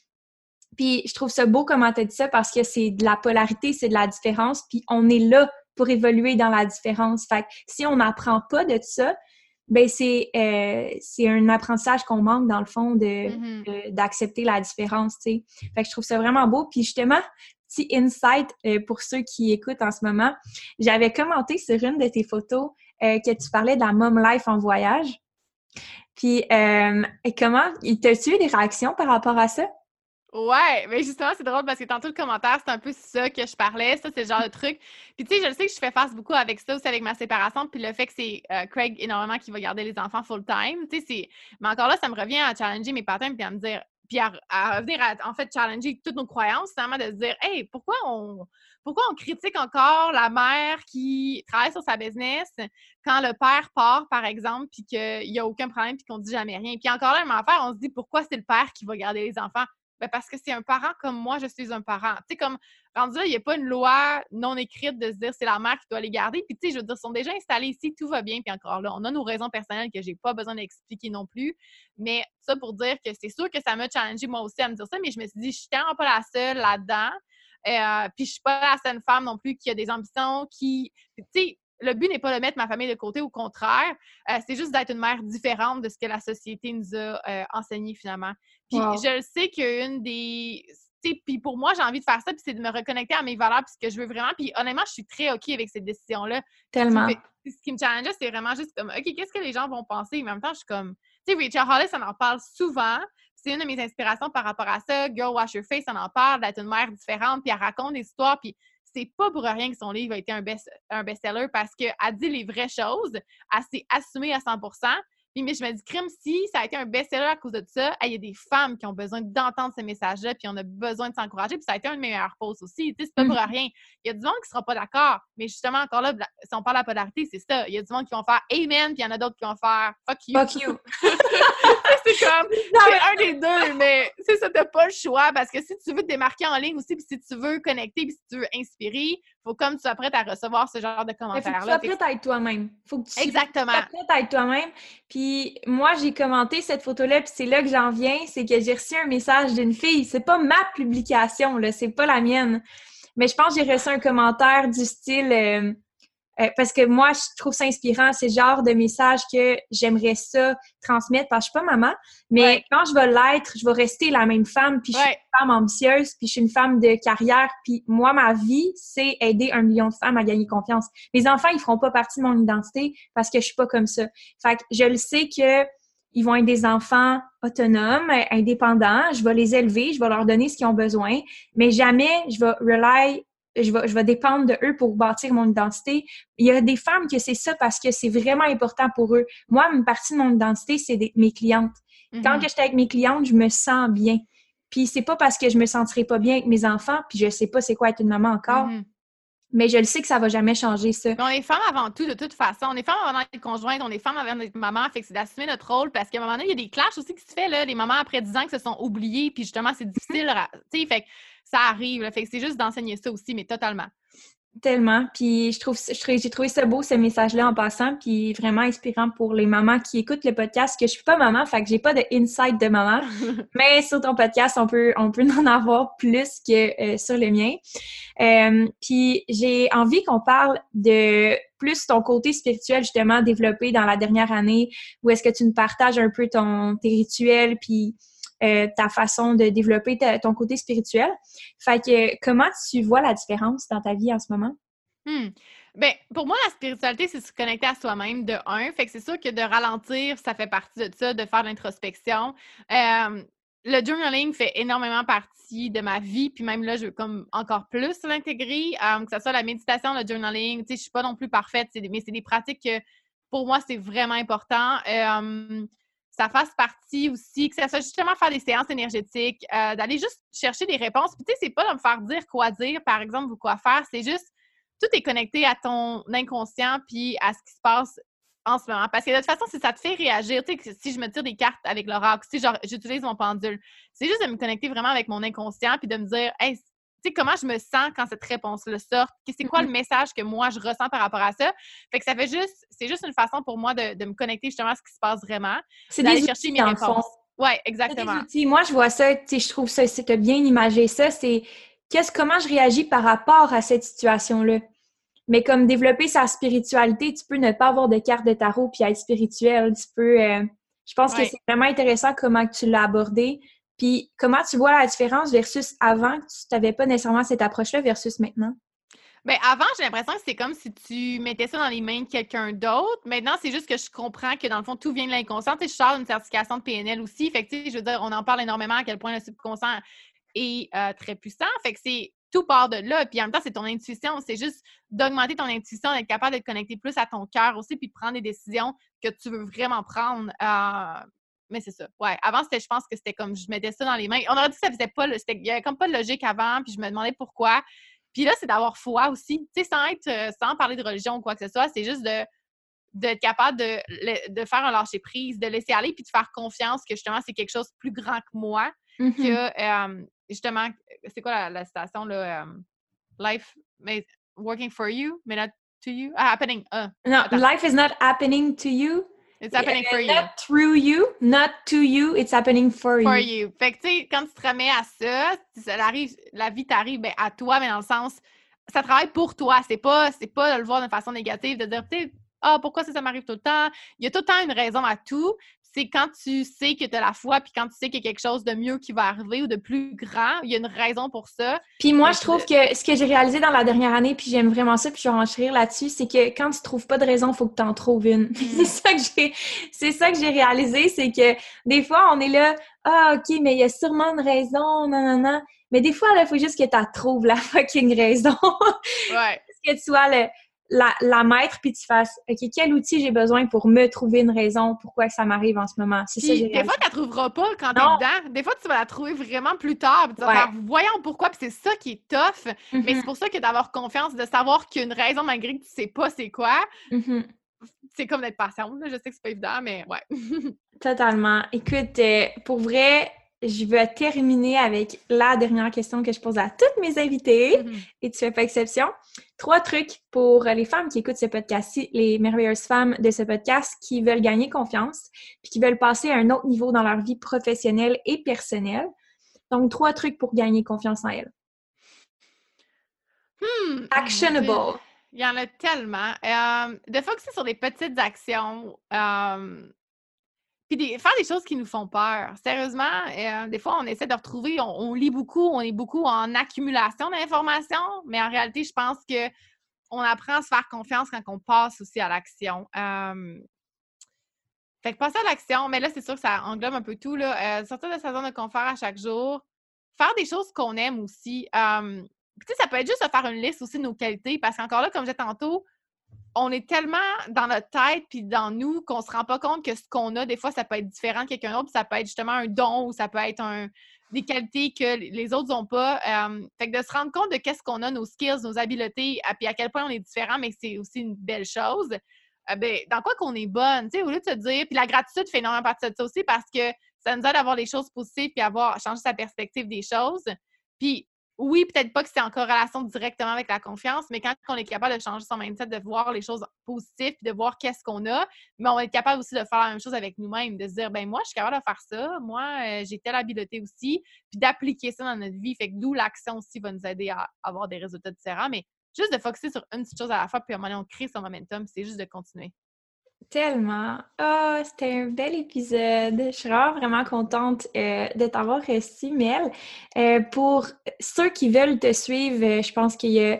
S1: Puis je trouve ça beau comment tu as dit ça parce que c'est de la polarité, c'est de la différence, puis on est là pour évoluer dans la différence. Fait que si on n'apprend pas de ça, ben c'est euh, c'est un apprentissage qu'on manque dans le fond de
S2: Mhm.
S1: d'accepter la différence, tu sais. Fait que je trouve ça vraiment beau. Puis justement, petit insight euh, pour ceux qui écoutent en ce moment, j'avais commenté sur une de tes photos euh, que tu parlais de la mom life en voyage. Puis euh, et comment, t'as-tu eu des réactions par rapport à ça?
S2: Ouais, mais justement, c'est drôle parce que tantôt le commentaire, c'est un peu ça que je parlais. Ça, c'est le genre de truc. Puis tu sais, je le sais que je fais face beaucoup avec ça aussi avec ma séparation, puis le fait que c'est euh, Craig énormément qui va garder les enfants full time. Tu sais, c'est. Mais encore là, ça me revient à challenger mes patterns puis à me dire. Puis à, revenir à, en fait, challenger toutes nos croyances, finalement, de se dire, hey, pourquoi on, critique encore la mère qui travaille sur sa business quand le père part, par exemple, puis qu'il n'y a aucun problème, puis qu'on dit jamais rien. Puis encore là, même affaire, on se dit, pourquoi c'est le père qui va garder les enfants? Ben parce que c'est un parent comme moi, je suis un parent. Tu sais, comme rendu là, il n'y a pas une loi non écrite de se dire c'est la mère qui doit les garder. Puis, tu sais, je veux dire, ils sont déjà installés ici, tout va bien. Puis encore là, on a nos raisons personnelles que j'ai pas besoin d'expliquer non plus. Mais ça pour dire que c'est sûr que ça m'a challengé moi aussi à me dire ça, mais je me suis dit, je suis tellement pas la seule là-dedans. Euh, puis je suis pas la seule femme non plus qui a des ambitions, qui. Tu sais, le but n'est pas de mettre ma famille de côté, au contraire, euh, c'est juste d'être une mère différente de ce que la société nous a euh, enseigné finalement. Puis
S1: Wow.
S2: je le sais qu'une des. tu sais, Puis pour moi, j'ai envie de faire ça, puis c'est de me reconnecter à mes valeurs, puis ce que je veux vraiment. Puis honnêtement, je suis très OK avec cette décision-là.
S1: Tellement.
S2: Fait- Ce qui me challengeait, c'est vraiment juste comme, OK, qu'est-ce que les gens vont penser? Mais en même temps, je suis comme, tu sais, Rachel Hollis, on en parle souvent. C'est une de mes inspirations par rapport à ça. Girl Wash Your Face, on en parle, d'être une mère différente, puis elle raconte des histoires, puis c'est pas pour rien que son livre a été un best- un best-seller parce qu'elle dit les vraies choses, elle s'est assumée à 100 puis, mais je me dis, crime, si ça a été un best-seller à cause de ça, hey, il y a des femmes qui ont besoin d'entendre ce message-là, puis on a besoin de s'encourager, puis ça a été un de mes meilleurs posts aussi. Tu sais, c'est pas pour
S1: Mhm.
S2: rien. Il y a du monde qui sera pas d'accord, mais justement, encore là, si on parle de la polarité, c'est ça. Il y a du monde qui vont faire Amen, puis il y en a d'autres qui vont faire Fuck you.
S1: Fuck you.
S2: c'est comme, c'est un des deux, mais c'est ça, t'as pas le choix, parce que si tu veux te démarquer en ligne aussi, puis si tu veux connecter, puis si tu veux inspirer, faut comme tu sois prête à recevoir ce genre de
S1: Mais faut que tu
S2: commentaires-là.
S1: sois prête à être toi-même. Faut que tu
S2: Exactement.
S1: sois prête à être toi-même. Puis moi, j'ai commenté cette photo-là, puis c'est là que j'en viens, c'est que j'ai reçu un message d'une fille. C'est pas ma publication, là, c'est pas la mienne. Mais je pense que j'ai reçu un commentaire du style... euh, euh, parce que moi, je trouve ça inspirant. C'est le genre de message que j'aimerais ça transmettre parce que je suis pas maman. Mais
S2: Ouais.
S1: quand je vais l'être, je vais rester la même femme. Puis je suis une femme ambitieuse, puis je suis une femme de carrière. Puis moi, ma vie, c'est aider un million de femmes à gagner confiance. Mes enfants, ils feront pas partie de mon identité parce que je suis pas comme ça. Fait que je le sais que ils vont être des enfants autonomes, indépendants. Je vais les élever, je vais leur donner ce qu'ils ont besoin, mais jamais je vais rely, je vais, je vais dépendre de eux pour bâtir mon identité. Il y a des femmes que c'est ça parce que c'est vraiment important pour eux. Moi, une partie de mon identité, c'est des- mes clientes. Quand
S2: Mhm.
S1: que j'étais avec mes clientes, je me sens bien. Puis c'est pas parce que je me sentirai pas bien avec mes enfants, puis je sais pas c'est quoi être une maman encore,
S2: Mhm.
S1: mais je le sais que ça va jamais changer ça.
S2: Mais on est femmes avant tout, de toute façon. On est femmes avant d'être conjointes, on est femmes avant d'être maman. Fait que c'est d'assumer notre rôle parce qu'à un moment donné, il y a des clashs aussi qui se fait, là. Les mamans après 10 ans qui se sont oubliées, puis justement, c'est difficile. à- Tu sais, fait que ça arrive, là. Fait que c'est juste d'enseigner ça aussi, mais totalement.
S1: Tellement. Puis je trouve, je trouve- j'ai trouvé ça beau, ce message-là, en passant, puis vraiment inspirant pour les mamans qui écoutent le podcast, que je suis pas maman, fait que j'ai pas de insight de maman. Mais sur ton podcast, on peut, on peut en avoir plus que euh, sur le mien. Euh, puis j'ai envie qu'on parle de plus ton côté spirituel, justement, développé dans la dernière année, où est-ce que tu nous partages un peu ton, tes rituels, puis euh, ta façon de développer ton côté spirituel. Fait que comment tu vois la différence dans ta vie en ce moment?
S2: Hmm. Ben, pour moi, la spiritualité, c'est se connecter à soi-même de un. Fait que c'est sûr que de ralentir, ça fait partie de ça, de faire de l'introspection. Euh, le journaling fait énormément partie de ma vie, puis même là, je veux comme encore plus l'intégrer, euh, que ce soit la méditation, le journaling. Tu sais, je suis pas non plus parfaite, mais c'est des pratiques que pour moi, c'est vraiment important. Ça fasse partie aussi, que ça soit justement faire des séances énergétiques, euh, d'aller juste chercher des réponses. Puis tu sais, c'est pas de me faire dire quoi dire, par exemple, ou quoi faire, c'est juste tout est connecté à ton inconscient puis à ce qui se passe en ce moment. Parce que de toute façon, si ça te fait réagir, tu sais, si je me tire des cartes avec l'oracle, si j'utilise mon pendule, c'est juste de me connecter vraiment avec mon inconscient puis de me dire, hey, sais, comment je me sens quand cette réponse-là sort? C'est quoi le message que moi je ressens par rapport à ça? Fait que ça fait juste, c'est juste une façon pour moi de, de me connecter justement à ce qui se passe vraiment,
S1: C'est
S2: d'aller chercher mes réponses.
S1: C'est
S2: exactement.
S1: des outils. Moi, je vois ça, tu je trouve ça, c'est bien imagé ça, c'est qu'est-ce, comment je réagis par rapport à cette situation-là? Mais comme développer sa spiritualité, tu peux ne pas avoir de carte de tarot puis être spirituel. Tu peux. Euh, je pense que c'est vraiment intéressant comment tu l'as abordé. Puis comment tu vois la différence versus avant que tu n'avais pas nécessairement cette approche-là versus maintenant?
S2: Bien, avant, j'ai l'impression que c'est comme si tu mettais ça dans les mains de quelqu'un d'autre. Maintenant, c'est juste que je comprends que dans le fond, tout vient de l'inconscient. Tu sais, je sors d'une certification de PNL aussi. Fait que, tu sais, je veux dire, on en parle énormément à quel point le subconscient est euh, très puissant. Fait que c'est tout part de là. Puis en même temps, c'est ton intuition. C'est juste d'augmenter ton intuition, d'être capable de te connecter plus à ton cœur aussi, puis de prendre des décisions que tu veux vraiment prendre. Euh, mais c'est ça. Ouais. Avant, c'était, je pense que c'était comme je mettais ça dans les mains. On aurait dit que ça faisait pas. Il y avait comme pas de logique avant, puis je me demandais pourquoi. Puis là, c'est d'avoir foi aussi. Tu sais, sans être, euh, sans parler de religion ou quoi que ce soit, c'est juste de d'être capable de, de, faire un lâcher prise, de laisser aller, puis de faire confiance que justement, c'est quelque chose de plus grand que moi, mm-hmm. que justement, c'est quoi la, la citation là? life is working for you, mais not to you? Ah, happening. Uh,
S1: no, life is not happening to you.
S2: It's happening for you.
S1: Not through you, not to you, it's happening for,
S2: for you. Fait que, tu sais, quand tu te remets à ça, ça arrive, la vie t'arrive ben, à toi, mais dans le sens, ça travaille pour toi. C'est pas, c'est pas de le voir de façon négative, de dire, tu sais, ah, pourquoi ça, ça m'arrive tout le temps? Il y a tout le temps une raison à tout c'est quand tu sais que tu as la foi, puis quand tu sais qu'il y a quelque chose de mieux qui va arriver ou de plus grand, il y a une raison pour ça.
S1: Puis moi, je trouve que ce que j'ai réalisé dans la dernière année, puis j'aime vraiment ça, puis je vais en là-dessus, c'est que quand tu trouves pas de raison, il faut que tu en trouves une. c'est mm. ça que j'ai c'est ça que j'ai réalisé, c'est que des fois, on est là, ah, OK, mais il y a sûrement une raison, non, non, non. Mais des fois, il faut juste que tu trouves la fucking raison.
S2: ouais.
S1: que tu sois le la, la mettre puis tu fasses OK, quel outil j'ai besoin pour me trouver une raison pourquoi ça m'arrive en ce moment. C'est ça
S2: Des fois, tu la trouveras pas quand tu es dedans. Des fois, tu vas la trouver vraiment plus tard. tu vas faire, voyons pourquoi, puis c'est ça qui est tough. Mais c'est mm-hmm. pour ça que d'avoir confiance, de savoir qu'il y a une raison malgré que tu sais pas c'est quoi. Mm-hmm. C'est comme d'être patient. Je sais que c'est pas évident, mais ouais.
S1: Totalement. Écoute, euh, pour vrai, je vais terminer avec la dernière question que je pose à toutes mes invités, mm-hmm. et tu fais pas exception. Trois trucs pour les femmes qui écoutent ce podcast-ci, les merveilleuses femmes de ce podcast qui veulent gagner confiance, puis qui veulent passer à un autre niveau dans leur vie professionnelle et personnelle. Donc, trois trucs pour gagner confiance en elles.
S2: Hmm,
S1: Actionable.
S2: Il y en a tellement. Euh, de focuser sur des petites actions. Euh, puis faire des choses qui nous font peur. Sérieusement, euh, des fois, on essaie de retrouver, on, lit beaucoup, on est beaucoup en accumulation d'informations, mais en réalité, je pense que on apprend à se faire confiance quand on passe aussi à l'action. fait que passer à l'action, mais là, c'est sûr que ça englobe un peu tout. Là. Euh, sortir de sa zone de confort à chaque jour. Faire des choses qu'on aime aussi. tu sais, ça peut être juste de faire une liste aussi de nos qualités, parce qu'encore là, comme disais tantôt, on est tellement dans notre tête puis dans nous qu'on se rend pas compte que ce qu'on a, des fois, ça peut être différent de quelqu'un d'autre, ça peut être justement un don ou ça peut être des qualités que les autres n'ont pas. Euh, fait que de se rendre compte de qu'est-ce qu'on a, nos skills, nos habiletés, puis à quel point on est différent, mais c'est aussi une belle chose. Euh, ben, dans quoi qu'on est bonne, tu sais, au lieu de se dire, puis la gratitude fait énormément partie de ça aussi parce que ça nous aide à voir les choses positives puis à voir, changer sa perspective des choses. Puis oui, peut-être pas que c'est en corrélation directement avec la confiance, mais quand on est capable de changer son mindset, de voir les choses positives, de voir qu'est-ce qu'on a, mais on être capable aussi de faire la même chose avec nous-mêmes, de se dire, ben moi, je suis capable de faire ça, moi, euh, j'ai telle habileté aussi, puis d'appliquer ça dans notre vie. Fait que d'où l'action aussi va nous aider à avoir des résultats différents, mais juste de focuser sur une petite chose à la fois, puis à un moment donné, on crée son momentum, c'est juste de continuer.
S1: Tellement. Ah, c'était un bel épisode. Je suis vraiment, contente euh, de t'avoir reçu, Mel. Euh, pour ceux qui veulent te suivre, euh, je pense qu'il y a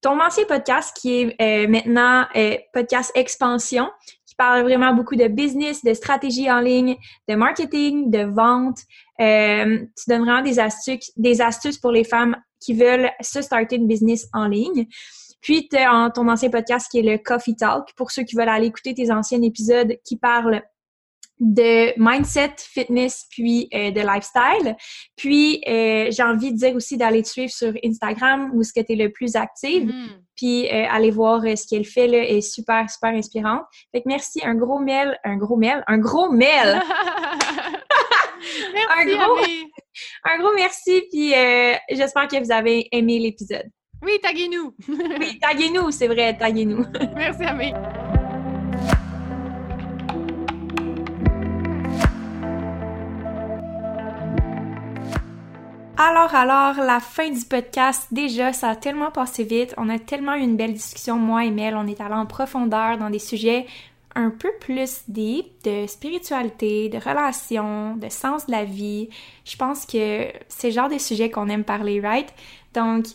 S1: ton ancien podcast qui est maintenant podcast Expansion, qui parle vraiment beaucoup de business, de stratégie en ligne, de marketing, de vente. tu donnes vraiment des astuces, des astuces pour les femmes qui veulent se starter une business en ligne. Puis, tu as ton ancien podcast qui est le Coffee Talk, pour ceux qui veulent aller écouter tes anciens épisodes qui parlent de mindset, fitness, puis euh, de lifestyle. Puis, euh, j'ai envie de dire aussi d'aller te suivre sur Instagram, où est-ce que tu es le plus active. Mm-hmm. Puis, euh, aller voir ce qu'elle fait, là, est super, super inspirante. Fait que merci, un gros mail, un gros mail, un gros mail!
S2: merci, un, gros,
S1: un gros merci, puis j'espère que vous avez aimé l'épisode.
S2: Oui, taguez-nous.
S1: oui, taguez-nous, c'est vrai, taguez-nous.
S2: Merci, Amé.
S1: Alors, alors, la fin du podcast, déjà, ça a tellement passé vite. On a tellement eu une belle discussion, moi et Mel. On est allé en profondeur dans des sujets un peu plus deep de spiritualité, de relations, de sens de la vie. Je pense que c'est le genre de sujets qu'on aime parler, right? Donc,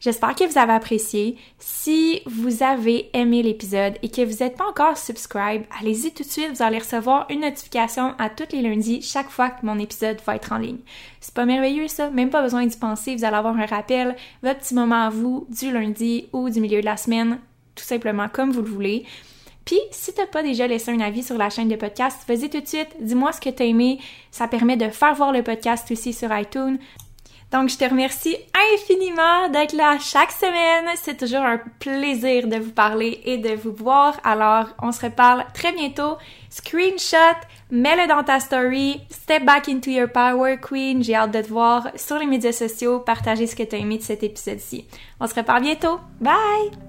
S1: J'espère que vous avez apprécié. Si vous avez aimé l'épisode et que vous n'êtes pas encore subscribe, allez-y tout de suite, vous allez recevoir une notification à tous les lundis chaque fois que mon épisode va être en ligne. C'est pas merveilleux ça, même pas besoin d'y penser, vous allez avoir un rappel, votre petit moment à vous du lundi ou du milieu de la semaine, tout simplement comme vous le voulez. Puis, si t'as pas déjà laissé un avis sur la chaîne de podcast, vas-y tout de suite, dis-moi ce que t'as aimé. Ça permet de faire voir le podcast aussi sur iTunes. Donc, je te remercie infiniment d'être là chaque semaine. C'est toujours un plaisir de vous parler et de vous voir. Alors, on se reparle très bientôt. Screenshot, mets-le dans ta story. Step back into your power, queen. J'ai hâte de te voir sur les médias sociaux. Partager ce que tu as aimé de cet épisode-ci. On se reparle bientôt. Bye!